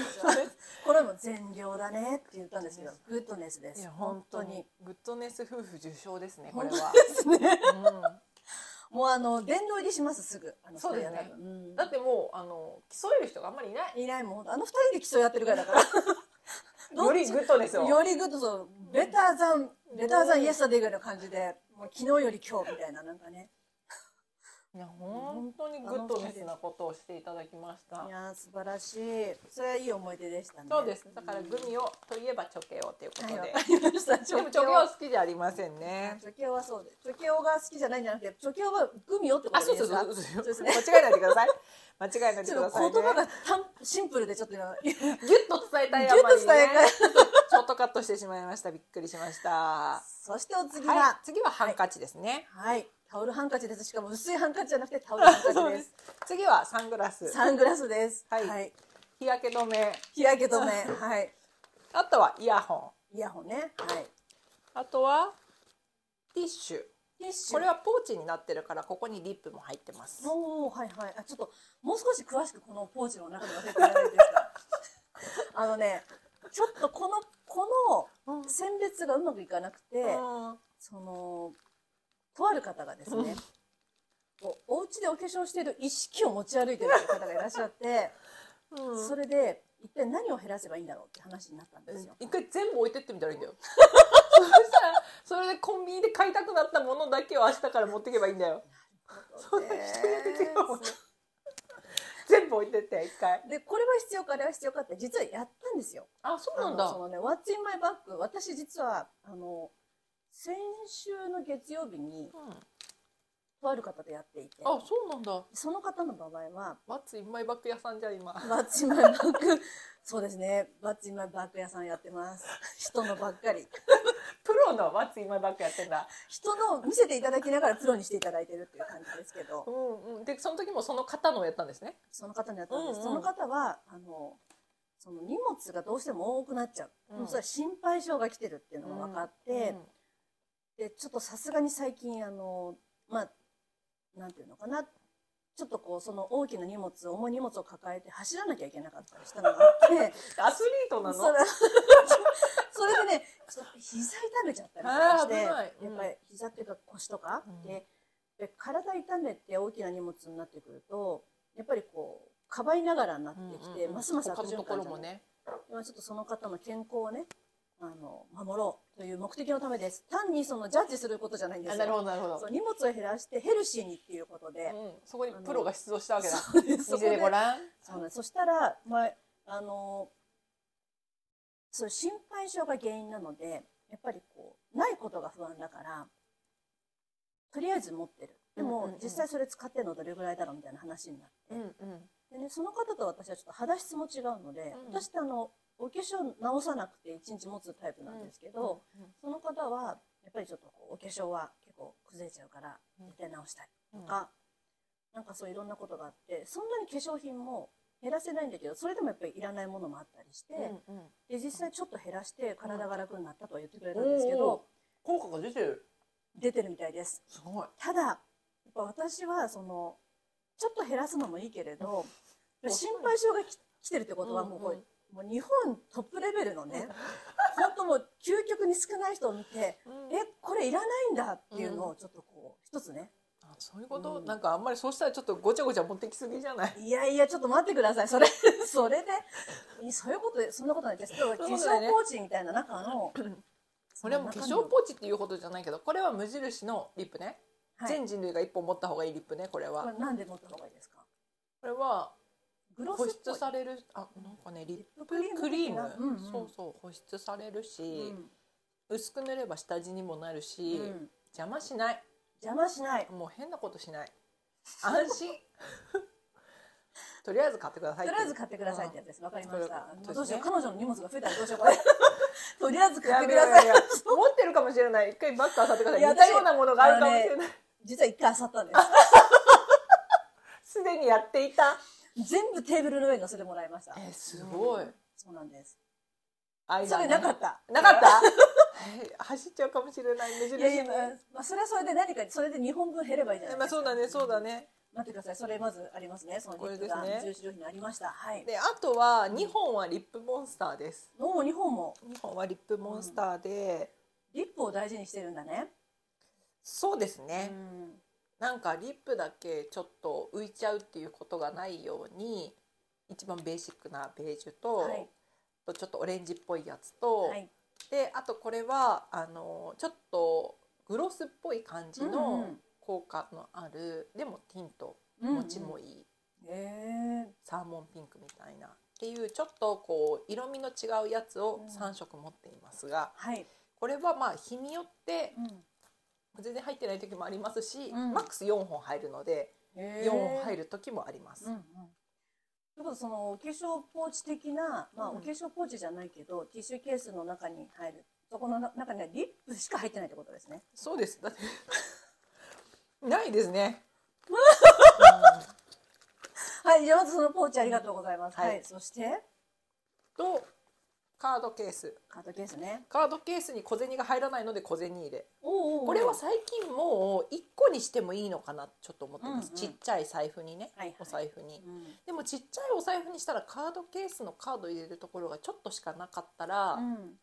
これも善良だねって言ったんですけどグッドネスです。いや本本当に。グッドネス夫婦受賞ですねこれ本は当ですね。うんもうあの殿堂入りしますすぐ。あのそうですね。うん。だってもうあの競える人があんまりいない。いない。もんあの二人で競い合ってるぐらいだから。よりグッドですよ。よりグッドそう。ベターザンベターザンイエスタデイぐらいの感じでもう昨日より今日みたいななんかねいや本当にグッドネスなことをしていただきました。いやー素晴らしい。それはいい思い出でしたね。そうです。だからグミをといえばチョケオということで、はいチでもチョケオ好きじゃありませんね。チョキオはそうです。チョキオが好きじゃないんじゃなくてチョキオはグミをってこあそうとですか？そうそうそう。ですね間違えないでください。間違えないでちくださいね。言葉が単シンプルでちょっと今 ギュッと伝えたいあギュッまりねと伝えたい。ちょっとショートカットしてしまいました。びっくりしました。そしてお次がはい。次はハンカチですね、はい、タオルハンカチです。しかも薄いハンカチじゃなくてタオルハンカチです。次はサングラス。サングラスです。はい。日焼け止め。日焼け止め。はい。あとはイヤホン。イヤホンね。はい。あとはティッシュ。ティッシュ。これはポーチになってるからここにリップも入ってます。おおはいはい。あちょっともう少し詳しくこのポーチの中身を教えていただいていいで。す かあのねちょっとこのこの選別がうまくいかなくて、うん。そのとある方がですね、こうお家でお化粧している意識を持ち歩いてる方がいらっしゃって、うん。それで一体何を減らせばいいんだろうって話になったんですよ。一回全部置いてってみたらいいんだよ。そしたら それでコンビニで買いたくなったものだけを明日から持っていけばいいんだよ。そんな人やできるもん全部置いてって一回。でこれは必要かあれは必要かって実はやったんですよ。あそうなんだ。そのね「What's in my bag」私実はあの先週の月曜日にうん。とある方とやっていて。あそうなんだ。その方の場合はマッツインマイバッグ屋さんじゃん今「What's in my bag」そうですね「What's in my bag」屋さんやってます。人のばっかり。プロのマッツインマイバッグやってんだ。人の見せていただきながらプロにしていただいてるっていう感じですけど。うんうん。でその時もその方のをやったんですね。その方にやったんです、うんうん。その方はあのその荷物がどうしても多くなっちゃう、うん。それは心配性が来てるっていうのが分かって、でちょっとさすがに最近あのまあなんていうのかな。ちょっとこうその大きな荷物重い荷物を抱えて走らなきゃいけなかったりしたのがあって。アスリートなの？それ それでねちょっと膝痛めちゃったりとかして。うん。やっぱり膝っていうか腰とか、うん。でで体痛めて大きな荷物になってくるとやっぱりこうかばいながらになってきて、うんうんうん。ますます悪循環じゃない。ころもね。今ちょっとその方の健康をねあの守ろうという目的のためです。単にそのジャッジすることじゃないんですなるほどなるほど。そう荷物を減らしてヘルシーにっていうことで、うん、そこにプロが出動したわけだ。そうですらんそうなんです。そしたら、まあ、あのそう心配性が原因なのでやっぱりこうないことが不安だからとりあえず持ってる。でも、実際それ使ってるのどれぐらいだろうみたいな話になって、うんうん。でね、その方と私はちょっと肌質も違うので、うん。私ってあのお化粧直さなくて1日持つタイプなんですけど、その方はやっぱりちょっとこうお化粧は結構崩れちゃうからうん。絶対直したいうん。とか、なんかそういろんなことがあってそんなに化粧品も減らせないんだけどそれでもやっぱりいらないものもあったりして、うんうん。で実際ちょっと減らして体が楽になったとは言ってくれたんですけど、効果が出てる。出てるみたいです。すごい。ただやっぱ私はそのちょっと減らすのもいいけれどうん。心配性がき来てるってことはもうこれ、うんもう日本トップレベルのね 本当もう究極に少ない人を見てうん。えこれいらないんだっていうのをちょっとこう一つね。あそういうこと、うんなんかあんまりそうしたらちょっとごちゃごちゃ持ってきすぎじゃない？いやいやちょっと待ってください。それ それでいそういうことでそんなことないです。けど化粧ポーチみたいな中のこれはもう化粧ポーチっていうほどじゃないけどこれは無印のリップね、はい。全人類が一本持った方がいいリップねこれこはれなんで持った方がいいですか？これは保湿されるあなんかねリップクリームそうそう保湿されるし、うん。薄く塗れば下地にもなるし、うん。邪魔しない。邪魔しない。もう変なことしない。安心。とりあえず買ってくださいとりあえず買ってくださいってやつです。わかりました。うん。どうしよう彼女の荷物が増えたらどうしようこれ。とりあえず買ってください。持ってるかもしれない。一回バッグ漁ってください似たようなものがあるかもしれない。実は一回漁ったんです。すでにやっていた全部テーブルの上に乗せてもらいました。えすごい。うん。そうなんです。愛それなかった。なかった？え 走っちゃうかもしれない。い。やいや、まあまあ、それはそれで何かそれで2本分減ればいいじゃないまあですか。そうだねそうだね。待ってください。それまずありますねそのリップが。重視料品にありました。はい。であとは2本はリップモンスターです。もう2本も。2本はリップモンスターで、リップを大事にしてるんだね。そうですうね、んなんかリップだけちょっと浮いちゃうっていうことがないように一番ベーシックなベージュと、はい。とちょっとオレンジっぽいやつと、はい。であとこれはあのちょっとグロスっぽい感じうんうのん。効果のある、でもティントうんうん。持ちもいい、へえサーモンピンクみたいな。っていうちょっとこう色味の違うやつをうん3色持っていますが、はい、これはまあ日によってうん、全然入ってない時もありますし、うん。マックス4本入るのでへ4本入るる時もあります。うんうん。そのお化粧ポーチ的な、まあ、うん。お化粧ポーチじゃないけど、ティッシュケースの中に入るそこのな中にはリップしか入ってないってことですね。そうです。だって ないですね。はいじゃあまずそのポーチありがとうございます、ははいい。そして？とカードケース。カードケースね。カードケースに小銭が入らないので小銭入れ。これは最近もう1個にしてもいいのかなちょっと思ってます。うんうん。ちっちゃい財布にね、はいはい。お財布に。うん。でもちっちゃいお財布にしたらカードケースのカード入れるところがちょっとしかなかったらうん。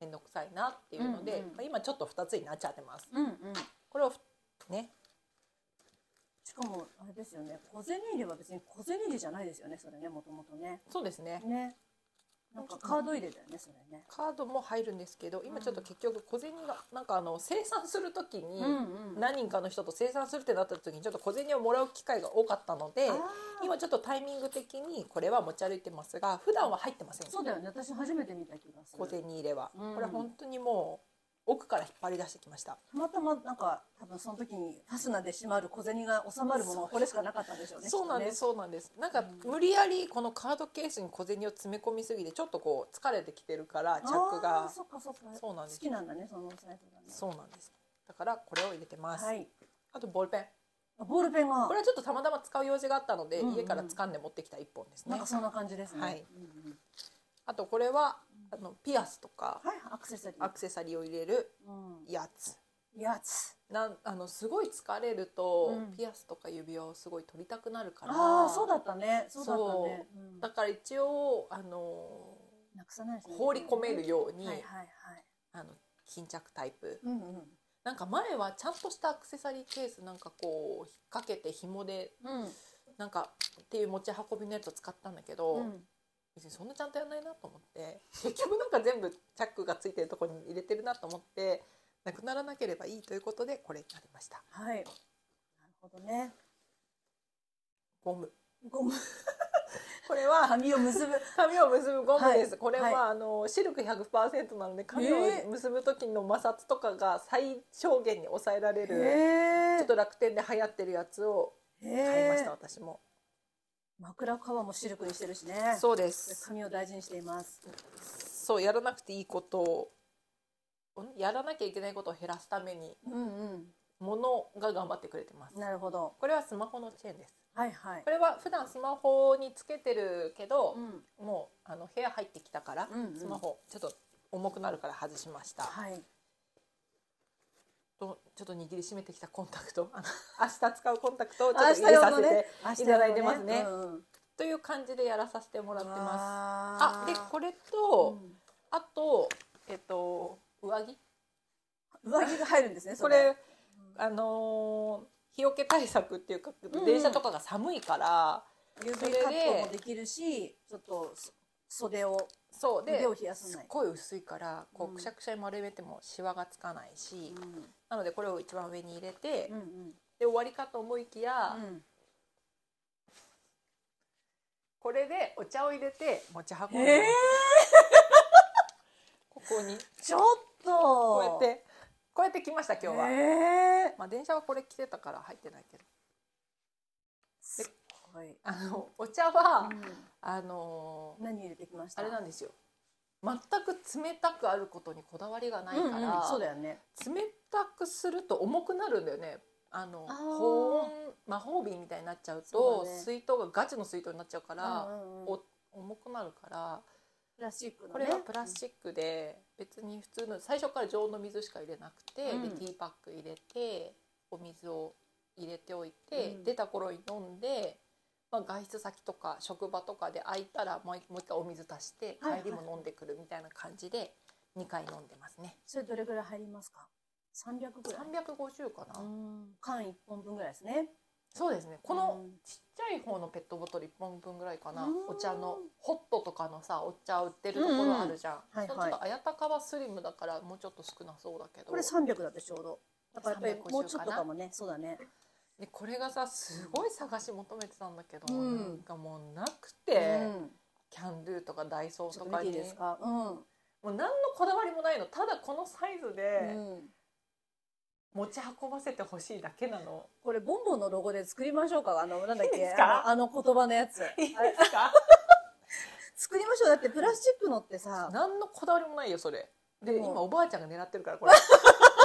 面倒くさいなっていうので、うんうんまあ今ちょっと2つになっちゃってます。うんうん。これをね。しかもあれですよね。小銭入れは別に小銭入れじゃないですよねそれねもともとね。そうですね。ねなんかカード入れだよねそれね。カードも入るんですけど今ちょっと結局小銭がなんかあの生産する時にうんうん。何人かの人と生産するってなった時にちょっと小銭をもらう機会が多かったので今ちょっとタイミング的にこれは持ち歩いてますが普段は入ってません。そうだよね。私初めて見た気がする。小銭入れは、うん。これ本当にもう奥から引っ張り出してきました。たまたまなんか多分その時にファスナーで閉まる小銭が収まるものがこれしかなかったんでしょうねそうなんです、きっそうなんです。なんかうん無理やりこのカードケースに小銭を詰め込みすぎてちょっとこう疲れてきてるからチャックが。そっかそっか。そうなんです。好きなんだねそのサイズがね。そうなんです。だからこれを入れてます、はい。あとボールペン。あボールペンが。これはちょっとたまたま使う用事があったので、うんうん家から掴んで持ってきた一本ですね。なんかそんな感じですね。はい。うんうん。あとこれはあのピアスとかはいアクセサリー。アクセサリーを入れるうん。やつ。やつ。なんあのすごい疲れると、うん。ピアスとか指輪をすごい取りたくなるからああそうだったね。そうだったね。う。ん。だから一応あのなくさないね。放り込めるように、はいはいはい。あの巾着タイプ。うんうん。なんか前はちゃんとしたアクセサリーケースなんかこう引っ掛けて紐でうん。なんかっていう持ち運びのやつを使ったんだけど、うん別にそんなちゃんとやらないなと思って 結局なんか全部チャックがついてるところに入れてるなと思ってなくならなければいいということでこれになりました。はい。なるほどね。ゴム。ゴム。これは髪を結ぶ。髪を結ぶゴムです、はいこれは、はあのシルク100%なので髪をえー結ぶ時の摩擦とかが最小限に抑えられる、へちょっと楽天で流行ってるやつを買いました、私も枕カバーもシルクにしてるしね。そうです。髪を大事にしています。そうやらなくていいことをん？やらなきゃいけないことを減らすためにうんものが頑張ってくれてます。うんなるほど。これはスマホのチェーンです。はいはい。これは普段スマホにつけてるけどう、ん。もうあの部屋入ってきたから、うんうん。スマホちょっと重くなるから外しました、はいとちょっと握りしめてきたコンタクト。あの明日使うコンタクトをちょっと入れさせていただいてます。ね。うんうん。という感じでやらさせてもらってます。ああでこれれと、あとえっと上着。上着が入るんですねそこれあのー日よけ対策っていうか、ん。電車とかが寒いからそ UV カットもできるしちょっとそ袖をそうで腕を冷やさない。すっごい薄いからこうん。うくしゃくしゃに丸めてもシワがつかないし、うんなのでこれを一番上に入れて、うんうん。で終わりかと思いきや、うん。これでお茶を入れて持ち運んで、ええここに。ちょっと。こうやってこうやって来ました今日は、ええまあ電車はこれ着てたから入ってないけど。すっごい。あのお茶は、うん。あのー何入れてきました？あれなんですよ全く冷たくあることにこだわりがないから、うんうんそうだよね。冷たくすると重くなるんだよね。あのあー。保温魔法瓶みたいになっちゃうとね。水筒がガチの水筒になっちゃうから、うんうん重くなるからプラスチックのね。これはプラスチックで別に普通の最初から常温の水しか入れなくて、うん。でティーパック入れてお水を入れておいて、うん。出た頃に飲んで、まあ、外出先とか職場とかで空いたらもう一回お水足してはいはい。帰りも飲んでくるみたいな感じで2回飲んでますね。それどれぐらい入りますか？300ぐらい。350かな、うん。缶1本分ぐらいですね。そうですね。このうん。ちっちゃい方のペットボトル1本分ぐらいかな、うん。お茶のホットとかのさお茶売ってるところあるじゃん、はいはい。そのちょっと綾鷹はスリムだからもうちょっと少なそうだけど。これ300だってちょうど。だからやっぱり350もうちょっとかもね。そうだねでこれがさすごい探し求めてたんだけど、うん。なんかもうなくうて、ん。キャンドゥとかダイソーとかに。いですか？うん。もう何のこだわりもないの。ただこのサイズでうん。持ち運ばせてほしいだけなの、これボンボンのロゴで作りましょうか。あのなんだっけ？あの言葉のやつ。いいであれすか？作りましょう。だってプラスチックのってさ。何のこだわりもないよそれ。で今おばあちゃんが狙ってるからこれ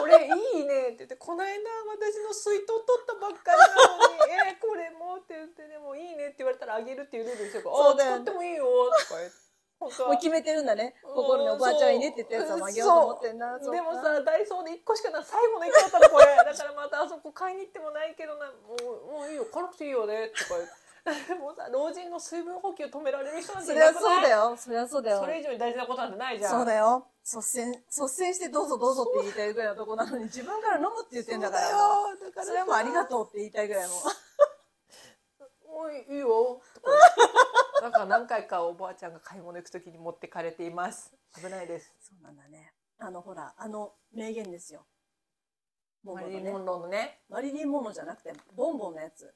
これいいねって言ってこの間私の水筒取ったばっかりなのに「えー、これも」って言ってでもいいねって言われたらあげるっていうルールにしてるか。ら「そうだよあ使ってもいいよ」とか言って。もう決めてるんだね。心におばあちゃんがいいねって言ったやつをあげようと思ってんな。でもさダイソーで1個しかない。最後の1個だったのこれだからまたあそこ買いに行ってもないけどな。もうもういいよ。辛くていいよね。とか言って もうさ老人の水分補給止められる人なんていそりゃそうだよ。そりゃそうだよ。それ以上に大事なことなんてないじゃん。そうだよ。率先率先してどうぞどうぞって言いたいぐらいのとこなのに自分から飲むって言ってんだから。そうだよ。だからそれはもうありがとうって言いたいぐらいもおいいいよ。とか言ってなんか何回かおばあちゃんが買い物行く時に持ってかれています。危ないです。そうなんだね。あのほらあの名言ですよ。ボンマボンのね。リリン・モンローのね。マリリン・モノじゃなくてボンボンのやつ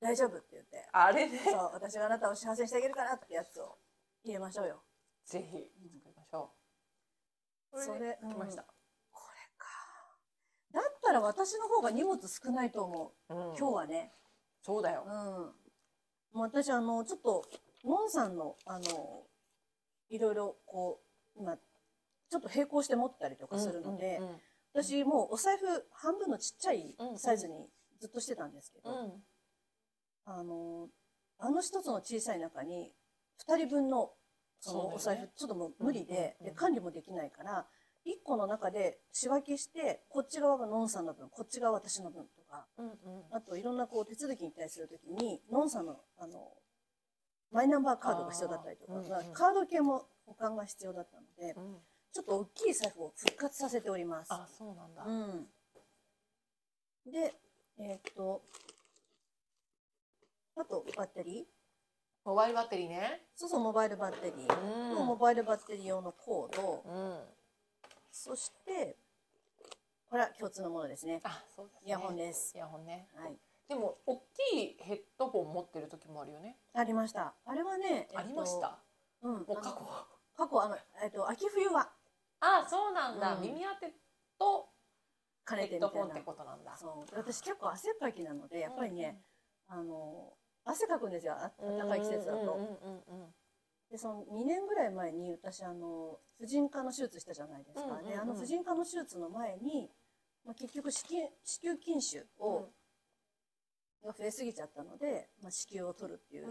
大丈夫って言って。あれね。そう私があなたを幸せにしてあげるからってやつを入れましょうよ。ぜひ。作りましょうそれで来ました、これか。だったら私の方が荷物少ないと思う。うん。今日はね。そうだよ。うん。もう私あのちょっとノンさんのあのいろいろこう今ちょっと並行して持ったりとかするので、うんうん私もうお財布半分のちっちゃいうん。サイズにずっとしてたんですけど、うんあのあの一つの小さい中に2人分のそのお財布ちょっともう無理で,、で管理もできないから1個の中で仕分けしてこっち側がノンさんの分こっち側私の分とかあといろんなこう手続きに対するときにノンさんのあのマイナンバーカードが必要だったりとか、カード系も保管が必要だったのでうん。ちょっと大きい財布を復活させております。あそうなんだ、うん、でえーっとあとバッテリー？モバイルバッテリーね。そうそうモバイルバッテリー。うん。とモバイルバッテリー用のコード。うん。そしてこれは共通のものですね。あそうですね。イヤホンです。イヤホンね。はい。でも大きいヘッドホン持ってる時もあるよね、ありました。あれはね、えっとありました？うん。もう過去。過去あの、えっと、秋冬は。あそうなんだ、うん。耳当てと兼ヘねてみたいな。ッドホンってことなんだ。そう。私結構汗っかきなのでやっぱりね、あの汗かくんですよあ暖かい季節だと、でその2年ぐらい前に私あの婦人科の手術したじゃないですか、であの婦人科の手術の前に、まあ、結局子宮子宮筋腫を、が増えすぎちゃったので、まあ、子宮を取るっていう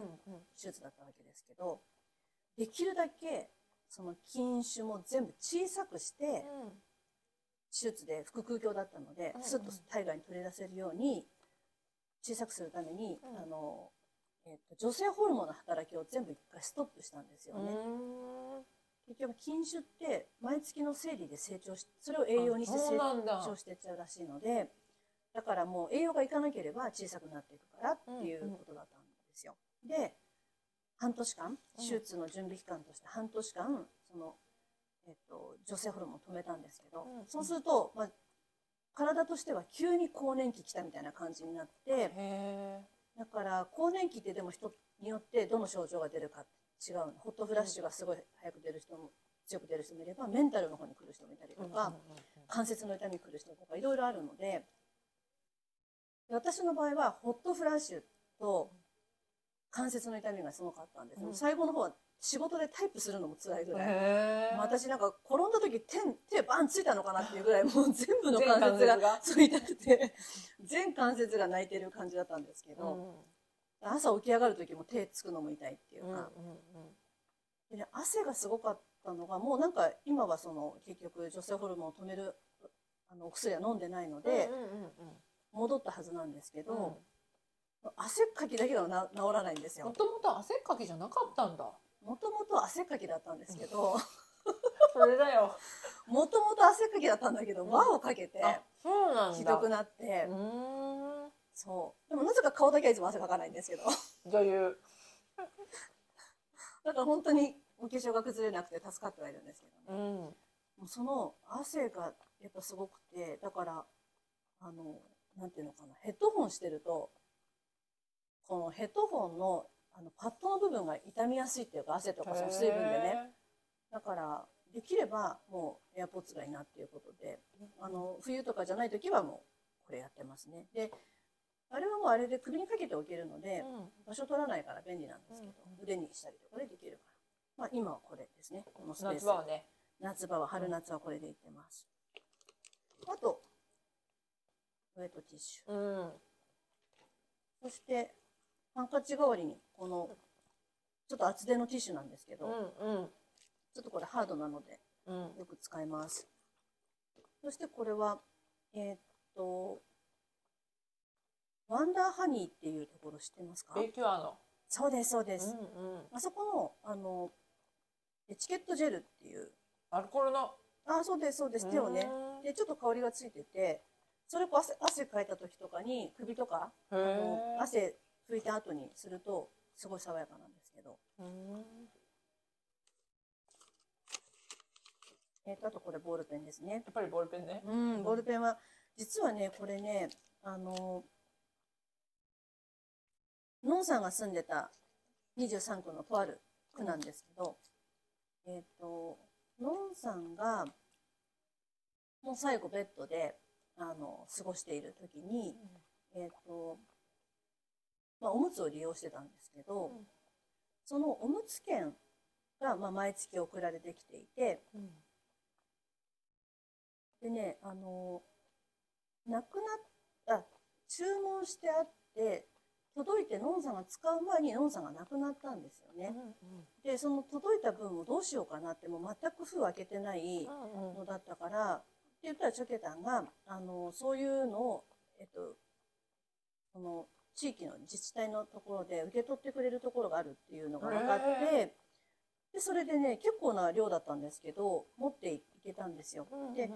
手術だったわけですけどできるだけその筋腫も全部小さくして手術で腹腔鏡だったので、うんうんスッと体外に取り出せるように小さくするために、うんあのえっと女性ホルモンの働きを全部一回ストップしたんですようんね。うん。結局筋腫って毎月の生理で成長しそれを栄養にして成長していっちゃうらしいのでだからもう栄養がいかなければ小さくなっていくからっていうことだったんですよ。で半年間うん手術の準備期間として半年間その、えっと、女性ホルモンを止めたんですけど、うん。そうすると、まあ、体としては急に更年期来たみたいな感じになってだから更年期ってでも人によってどの症状が出るか違うの。ホットフラッシュがすごい早く出る人も強く出る人もいればメンタルの方に来る人もいたりとか、関節の痛み来る人とかいろいろあるので私の場合はホットフラッシュと関節の痛みがすごかったんです、うん。最後の方は仕事でタイプするのも辛いぐらい、私なんか転んだ時手手バンついたのかなっていうぐらい もう全部の全関関節が節が。そう痛くて全関節が泣いてる感じだったんですけど、うん。朝起き上がる時も手つくのも痛いっていううんうんか、でね、汗がすごかったのがもうなんか今はその結局女性ホルモンを止めるあのお薬は飲んでないのでうんうんうん戻ったはずなんですけど、うん。汗っかきだけがな治らないんですよ。もともと汗っかきじゃなかったんだもともと汗っかきだったんですけど。それだよ。もともと汗っかきだったんだけどうん。輪をかけてあそうなんだ。ひどくなって、うーん。そう。でもなぜか顔だけはいつも汗かかないんですけど。女優。だから本当にお化粧が崩れなくて助かってはいるんですけどね。うん。もうその汗がやっぱすごくてだからあのなんていうのかな。ヘッドホンしてるとこのヘッドホンのあのパッドの部分が傷みやすいっていうか汗とかその水分でね。だからできればもうエアポッツがいいなっていうことであの冬とかじゃない時はもうこれやってますね。であれはもうあれで首にかけておけるので、うん。場所取らないから便利なんですけど、うん。腕にしたりとかでできるから。まあ今はこれですね。このスペース。夏場はね。夏場は春夏はこれでいってます、あとウェットティッシュ。うん。そしてハンカチ代わりにこのちょっと厚手のティッシュなんですけど、うんうん。ちょっとこれハードなのでうん。よく使います。そしてこれはえーっとワンダーハニーっていうところ知ってますか？ベイキュアの。そうですそうです、うんうん。あそこのあのエチケットジェルっていう。アルコールの。あそうですそうです。手をね。うん。でちょっと香りがついててそれこう汗汗かいた時とかに首とかへあのー。汗拭いた後にするとすごい爽やかなんですけど、うんえーとあとこれボールペンですね。やっぱりボールペンね。うんボールペンは実はねこれねあののんさんが住んでた23区のとある区なんですけど、えっ、とのんさんがもう最後ベッドであの過ごしている時に、えっ、と、まあ、おむつを利用してたんですけど、うん。そのおむつ券が、まあ、毎月送られてきていて、うん。でね、あの、なくなった、注文してあって、届いてのんさんが使う前にのんさんが亡くなったんですよね。で、その届いた分をどうしようかなって、もう全く封開けてないうんうん。のだったから、って言ったらチョケタンが、あの、そういうのを、えっと、その、地域の自治体のところで受け取ってくれるところがあるっていうのが分かって、で、それでね、結構な量だったんですけど、持っていけたんですよ。うんうんで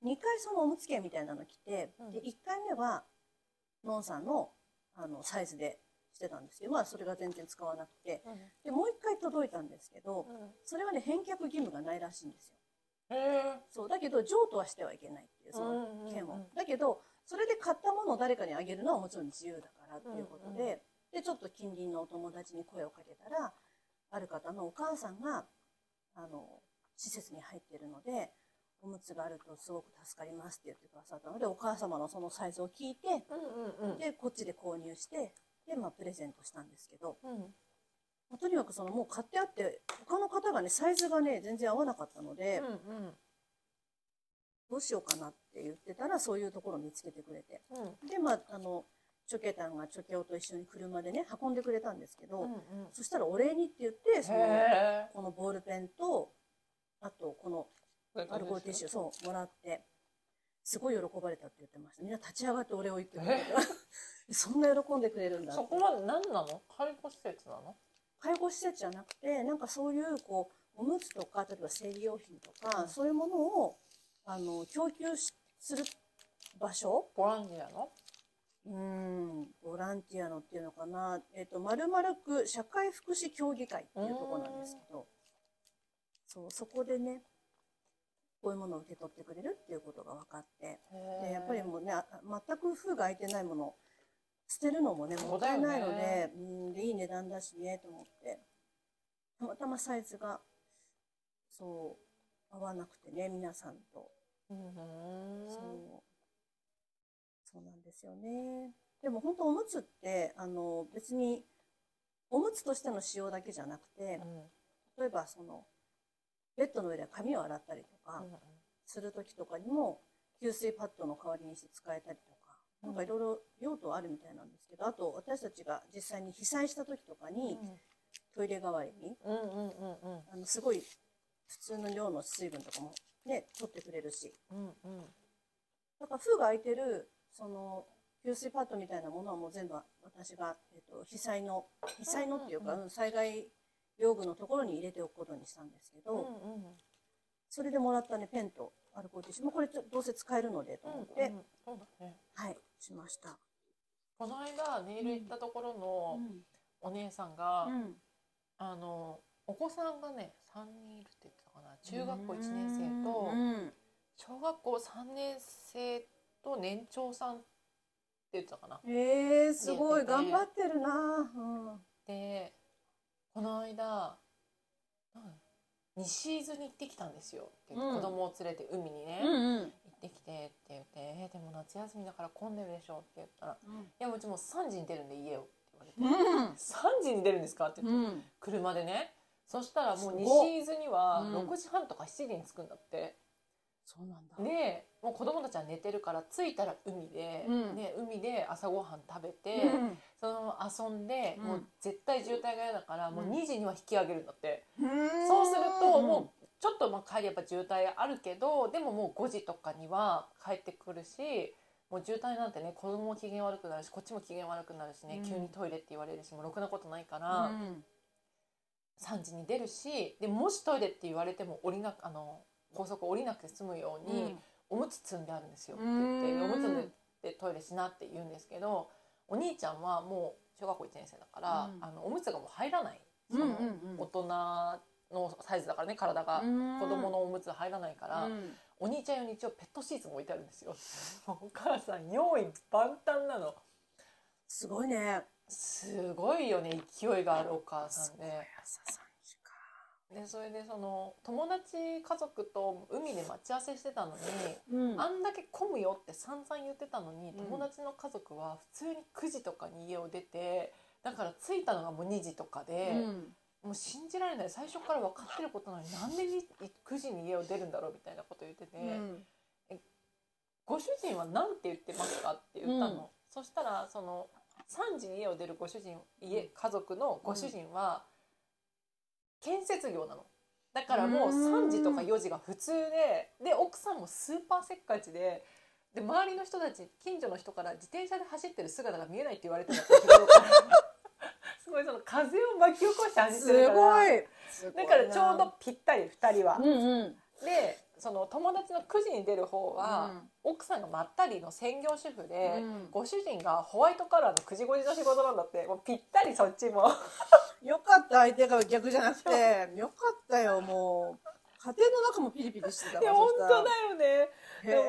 2回そのおむつ券みたいなの来て、うん。で1回目はのんさんのあのサイズでしてたんですけど、まあ、それが全然使わなくて。うん。でもう1回届いたんですけどうん。それはね返却義務がないらしいんですよ。そうだけど譲渡はしてはいけないっていうその券を、だけどそれで買ったものを誰かにあげるのはもちろん自由だからっていうことで、うんうんでちょっと近隣のお友達に声をかけたらある方のお母さんがあの施設に入っているのでおむつがあるとすごく助かりますって言ってくださったのでお母様のそのサイズを聞いてうんうんうん。でこっちで購入してで、まあ、プレゼントしたんですけど、うん。まあとにかくそのもう買ってあって他の方がねサイズがね全然合わなかったので、うん。どうしようかなって言ってたらそういうところを見つけてくれて。うん。でまああのチョケタンがチョケオと一緒に車でね運んでくれたんですけど、うんうん。そしたらお礼にって言ってそのへこのボールペンとあとこのえアルコールティッシュそうもらってすごい喜ばれたって言ってました。みんな立ち上がってお礼を言ってくれて そんな喜んでくれるんだそこは何なの？介護施設なの？介護施設じゃなくてなんかそういうこうおむつとか例えば生理用品とか、うん。そういうものをあの供給しする場所？ボランティアの？うんボランティアのっていうのかな、えっと丸々区社会福祉協議会っていうところなんですけどそうそこでねこういうものを受け取ってくれるっていうことが分かってでやっぱりもうねあ全く封が開いてないもの捨てるのもねもったいないので,、うんでいい値段だしねと思って。たまたまサイズがそう合わなくてね皆さんと。うん。そうそうなんですよね。でも本当おむつってあの別におむつとしての使用だけじゃなくて例えばそのベッドの上で髪を洗ったりとかする時とかにも吸水パッドの代わりにして使えたりとかなんかいろいろ用途あるみたいなんですけどあと私たちが実際に被災した時とかにトイレ代わりにすごい普通の量の水分とかもね取ってくれるし。うんうん。だから封が開いてるその給水パッドみたいなものはもう全部私が、えっと、被災の被災のっていうか、うんうん災害用具のところに入れておくことにしたんですけど、うんうんそれでもらったねペンとアルコールティッシュ。もうこれどうせ使えるのでと思って、うんそうだね。はいしました。この間ネイル行ったところのお姉さんが、うん。あのお子さんがね3人いるって言ってたかな。中学校1年生とうん小学校3年生と年長さんって言ってたかな。えー、すごい。頑張ってるな、うん。でこの間なん西伊豆に行ってきたんですよ。って言って、うん。子供を連れて海にね、うんうん。行ってきてって言って「えーでも夏休みだから混んでるでしょ」って言ったら「いやもうちもう3時に出るんで家を」って言われてうん「3時に出るんですか?」って言って、うん。車でね。そしたらもう西伊豆にはうん。6時半とか7時に着くんだって、そうなんだ。でもう子供たちは寝てるから着いたら海で、うん。ね、海で朝ごはん食べて、うん。そのまま遊んで、うん。もう絶対渋滞が嫌だから、もううん2時には引き上げるんだって、うん。そうするともうちょっとまあ帰りやっぱ渋滞あるけどでももう5時とかには帰ってくるしもう渋滞なんてね子供も機嫌悪くなるしこっちも機嫌悪くなるしね、うん。急にトイレって言われるしもうろくなことないかうら、ん。3時に出るしでもしトイレって言われても降りなあの高速降りなくて済むように、おむつ積んであるんですよ。って言ってうん。おむつでトイレしなって言うんですけどお兄ちゃんはもう小学校1年生だから、うん。あのおむつがもう入らない、うんうんその大人のサイズだからね体が、うん。子供のおむつ入らないから、うん。お兄ちゃん用に一応ペットシーツも置いてあるんですよ。お母さん用意万端なの。すごいね。すごいよね勢いがあるお母さんで。朝3時か。でそれでその友達家族と海で待ち合わせしてたのに、うん。あんだけ混むよって散々言ってたのにうん。友達の家族は普通に9時とかに家を出てだから着いたのがもう2時とかで、うん。もう信じられない。最初から分かってることなのになんでに9時に家を出るんだろうみたいなこと言ってて、うん。ご主人は何て言ってますか?」って言ったの、うん。そしたらその3時に家を出るご主人家家族のご主人は建設業なの。だからもう3時とか4時が普通でで奥さんもスーパーせっかちでで周りの人たち近所の人から自転車で走ってる姿が見えないって言われてたって日頃からすごいその風を巻き起こして走ってするから。ごい。だからちょうどぴったり2人は。うんうん。でその友達の9時に出る方は、奥さんがまったりの専業主婦で、うん。ご主人がホワイトカラーの9時5時の仕事なんだって。もうぴったりそっちもよかった相手が逆じゃなくて、よかったよもう。家庭の中もピリピリしてたいや本当だよね。でも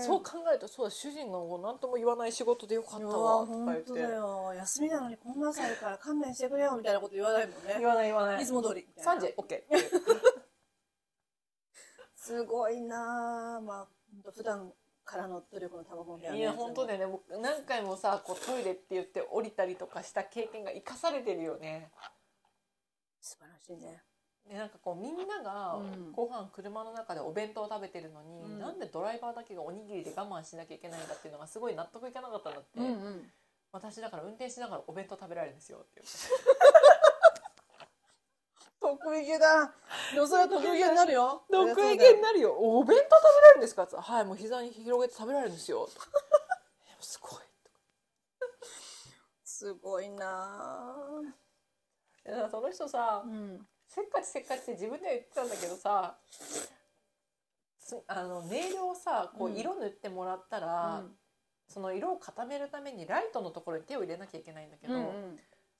そう考えるとそうだ主人がもう何とも言わない仕事でよかったわとか言本当だってよ。休みなのにこんな朝から勘弁してくれよみたいなこと言わないもんね。言わない言わない。いつも通り。みたいな3時 OK すごいなあまあ普段からの努力の賜物だよねいや本当だよね。もう何回もさこうトイレって言って降りたりとかした経験が生かされてるよね素晴らしいね。でなんかこうみんながうん。ご飯車の中でお弁当を食べてるのに、うん。なんでドライバーだけがおにぎりで我慢しなきゃいけないんだっていうのがすごい納得いかなかったんだって、ん私だから運転しながらお弁当食べられるんですよって 得意げだ。でもそれは得意げになるよ。言って得意げになるよ。お弁当食べられるんですか？って。はいもう膝に広げて食べられるんですよ。すごいすごいなその人さ、うん。せっかちせっかちって自分では言ってたんだけどさすあのネイルをさこううん色塗ってもらったら、うんその色を固めるためにライトのところに手を入れなきゃいけないんだけど、うん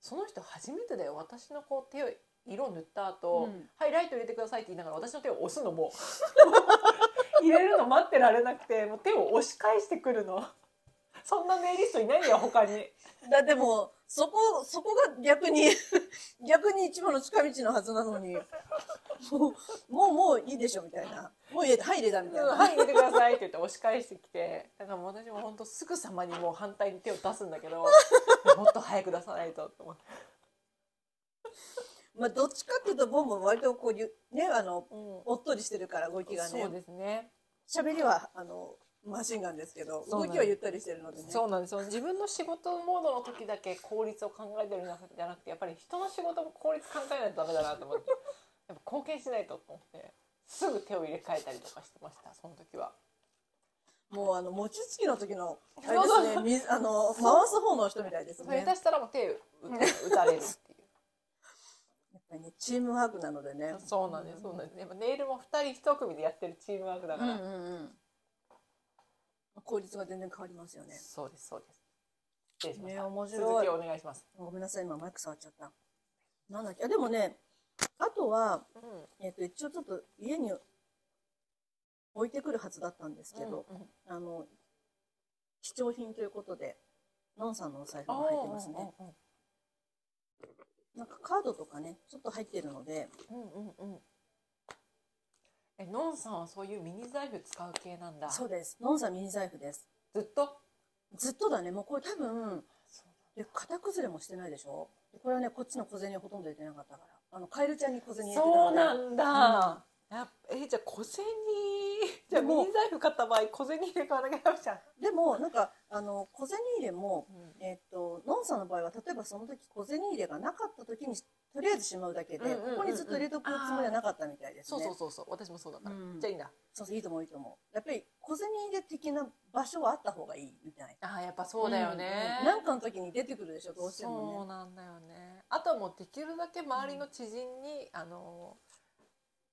その人初めてだよ。私のこう手を色塗った後、うんはいライト入れてくださいって言いながら私の手を押すのも。入れるの待ってられなくてもう手を押し返してくるのそんなネイリストいないよ他に。だってもうそこそこが逆に 逆に一番の近道のはずなのに。もうもうもういいでしょみたいな。もう入れたはい入れたみたいな、はい入れてくださいって言って押し返してきて。だから私も本当すぐさまにもう反対に手を出すんだけど もっと早く出さないとと思って。まあどっちかっていうとボンボン割とこうゆねあのうん。おっとりしてるから動きがね。そうですね。喋りはあのマシンガンですけど動きはゆったりしてるのでね。そうなんです。よ自分の仕事モードの時だけ効率を考えてるんじゃなくてやっぱり人の仕事も効率考えないとダメだなと思って やっぱ貢献しないとと思ってすぐ手を入れ替えたりとかしてましたその時は。もうあの餅つきの時のあれですね みあの回す方の人みたいですね。下手したらもう手打打たれるっていう。やっぱりねチームワークなのでね。そうなんです。そうなんです。やっぱネイルも二人一組でやってるチームワークだから、うんうんうん効率が全然変わりますよね。そうですそうです。失礼しました、ね面白い。お願いします、ごめんなさい今マイク触っちゃった。なんだっけ？あでもねあとはうん。えっ、と一応ちょっと家に置いてくるはずだったんですけど、うんうんあの貴重品ということでノンさんのお財布が入ってますね。なんかカードとかねちょっと入ってるのでうんうんうんえのんさんはそういうミニ財布使う系なんだ。そうです。ノンさんミニ財布です。ずっと？ずっとだね。もうこれ多分で型崩れもしてないでしょ？でこれはねこっちの小銭ほとんど入れてなかったから。あのカエルちゃんに小銭入れてたそうなんだ、やっぱえじゃあ小銭？じゃミニ財布買った場合小銭入れ買わなきゃダメじゃん、でもなんかあの小銭入れもえっとノンさんの場合は例えばその時小銭入れがなかった時にとりあえずしまうだけで、うんうんうんうん。ここにずっと入れとくつもりはなかったみたいですね。そうそうそうそう。私もそうだから、うん。じゃあいいんだそうそういいと思ういいと思う。やっぱり小銭入れ的な場所はあった方がいいみたい。あーやっぱそうだよね、なんかの時に出てくるでしょどうしてそもね。うなんだよね。あとはもうできるだけ周りの知人に、あの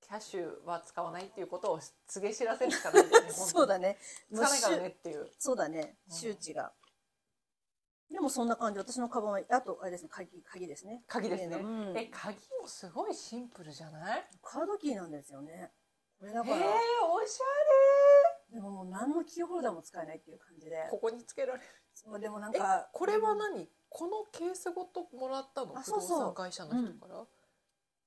キャッシュは使わないっていうことを告げ知らせるしかないね そうだね。使わないからねっていう。そうだね。うん。周知が、でもそんな感じ。私のカバンはあとあれですね。鍵鍵ですね。鍵ですね、うん。え鍵もすごいシンプルじゃない？カードキーなんですよね。これだえー、から、おしゃでももう何のキーホルダーも使えないっていう感じで。れここにつけられる。まあでもなんえかこれは何？このケースごともらったの？あそうそう。産会社の人から、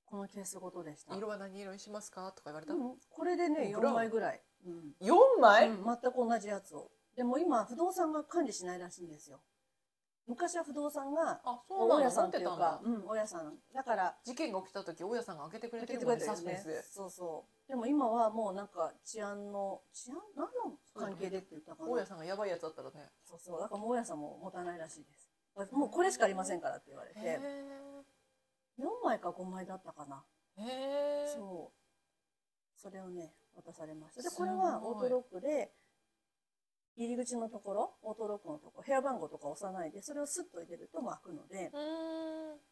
このケースごとでした。色は何色にしますか？とか言われた、うん。これでね4ブラウン。枚ぐらい、うん。4枚、うん全く同じやつを。でも今不動産が管理しないらしいんですよ昔は不動産があそうな大家さんっていうかたんだ。うん大家さん。だから事件が起きた時大家さんが開けてくれてるもんね。サスペンスで。そうそう。でも今はもうなんか治安の治安何の関係でって言ったかな。大家さんがやばいやつだったらね。そうそう。だからもう大家さんも持たないらしいです。もうこれしかありませんからって言われへて。4枚か5枚だったかな。えへえそう。それをね渡されました。ですごい。これはオートロックで入り口のところオートロックのところ部屋番号とか押さないでそれをスッと入れるともう開くので。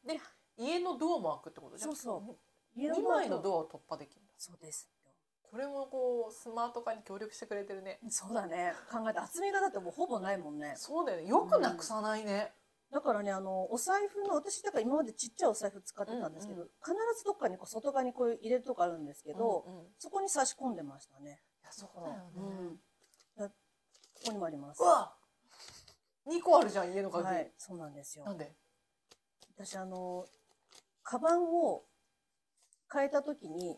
で家のドアも開くってことじゃん。そうそう。2家枚のアドアを突破できるんだ。そうですこれもこうスマート化に協力してくれてるね。そうだね。考えて厚みがだってもうほぼないもんね。そうだよね。よくなくさないね、だからねあのお財布の私だから今までちっちゃいお財布使ってたんですけど、うん必ずどっかにこう外側にこう入れるとこあるんですけど、うんうん。いそこに差し込んでましたね。やそうだよね、うんこにもあります。うわ。2個あるじゃん家の鍵、はいそうなんですよ。なんで？私あのカバンを変えた時に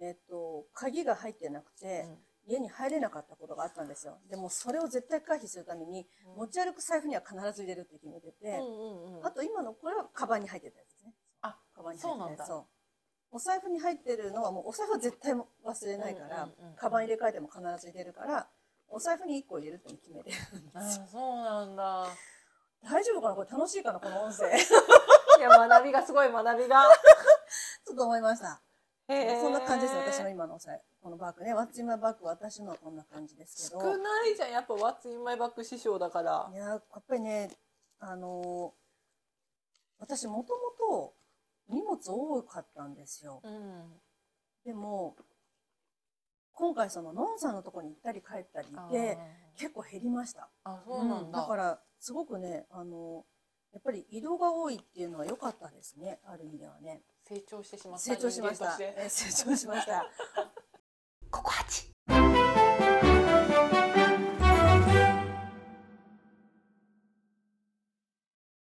えっと鍵が入ってなくて、家に入れなかったことがあったんですよ。でもそれを絶対回避するために、持ち歩く財布には必ず入れるって決めてて、うんうんうんあと今のこれはカバンに入ってたやつですね。あカバンに入ってたやつ。そうなんだ。そう。お財布に入ってるのはもうお財布は絶対忘れないから、うんうんうん。カバン入れ替えても必ず入れるからお財布に1個入れるって決めてるあそうなんだ。大丈夫かな？これ楽しいかな？この音声。いや学びがすごい学びが。ちょっと思いました。そんな感じです私の今のお財布このバッグね。ワッチマバッグ私のはこんな感じですけど。少ないじゃんやっぱ「What's in my bag」師匠だから。いややっぱりねあのー私もともと荷物多かったんですよ。うん。でも今回そのノンさんのとこに行ったり帰ったりで結構減りました。あそうなんだ、だからすごくねあのやっぱり移動が多いっていうのは良かったですねある意味ではね。成長してしまった。成長しました。成長しました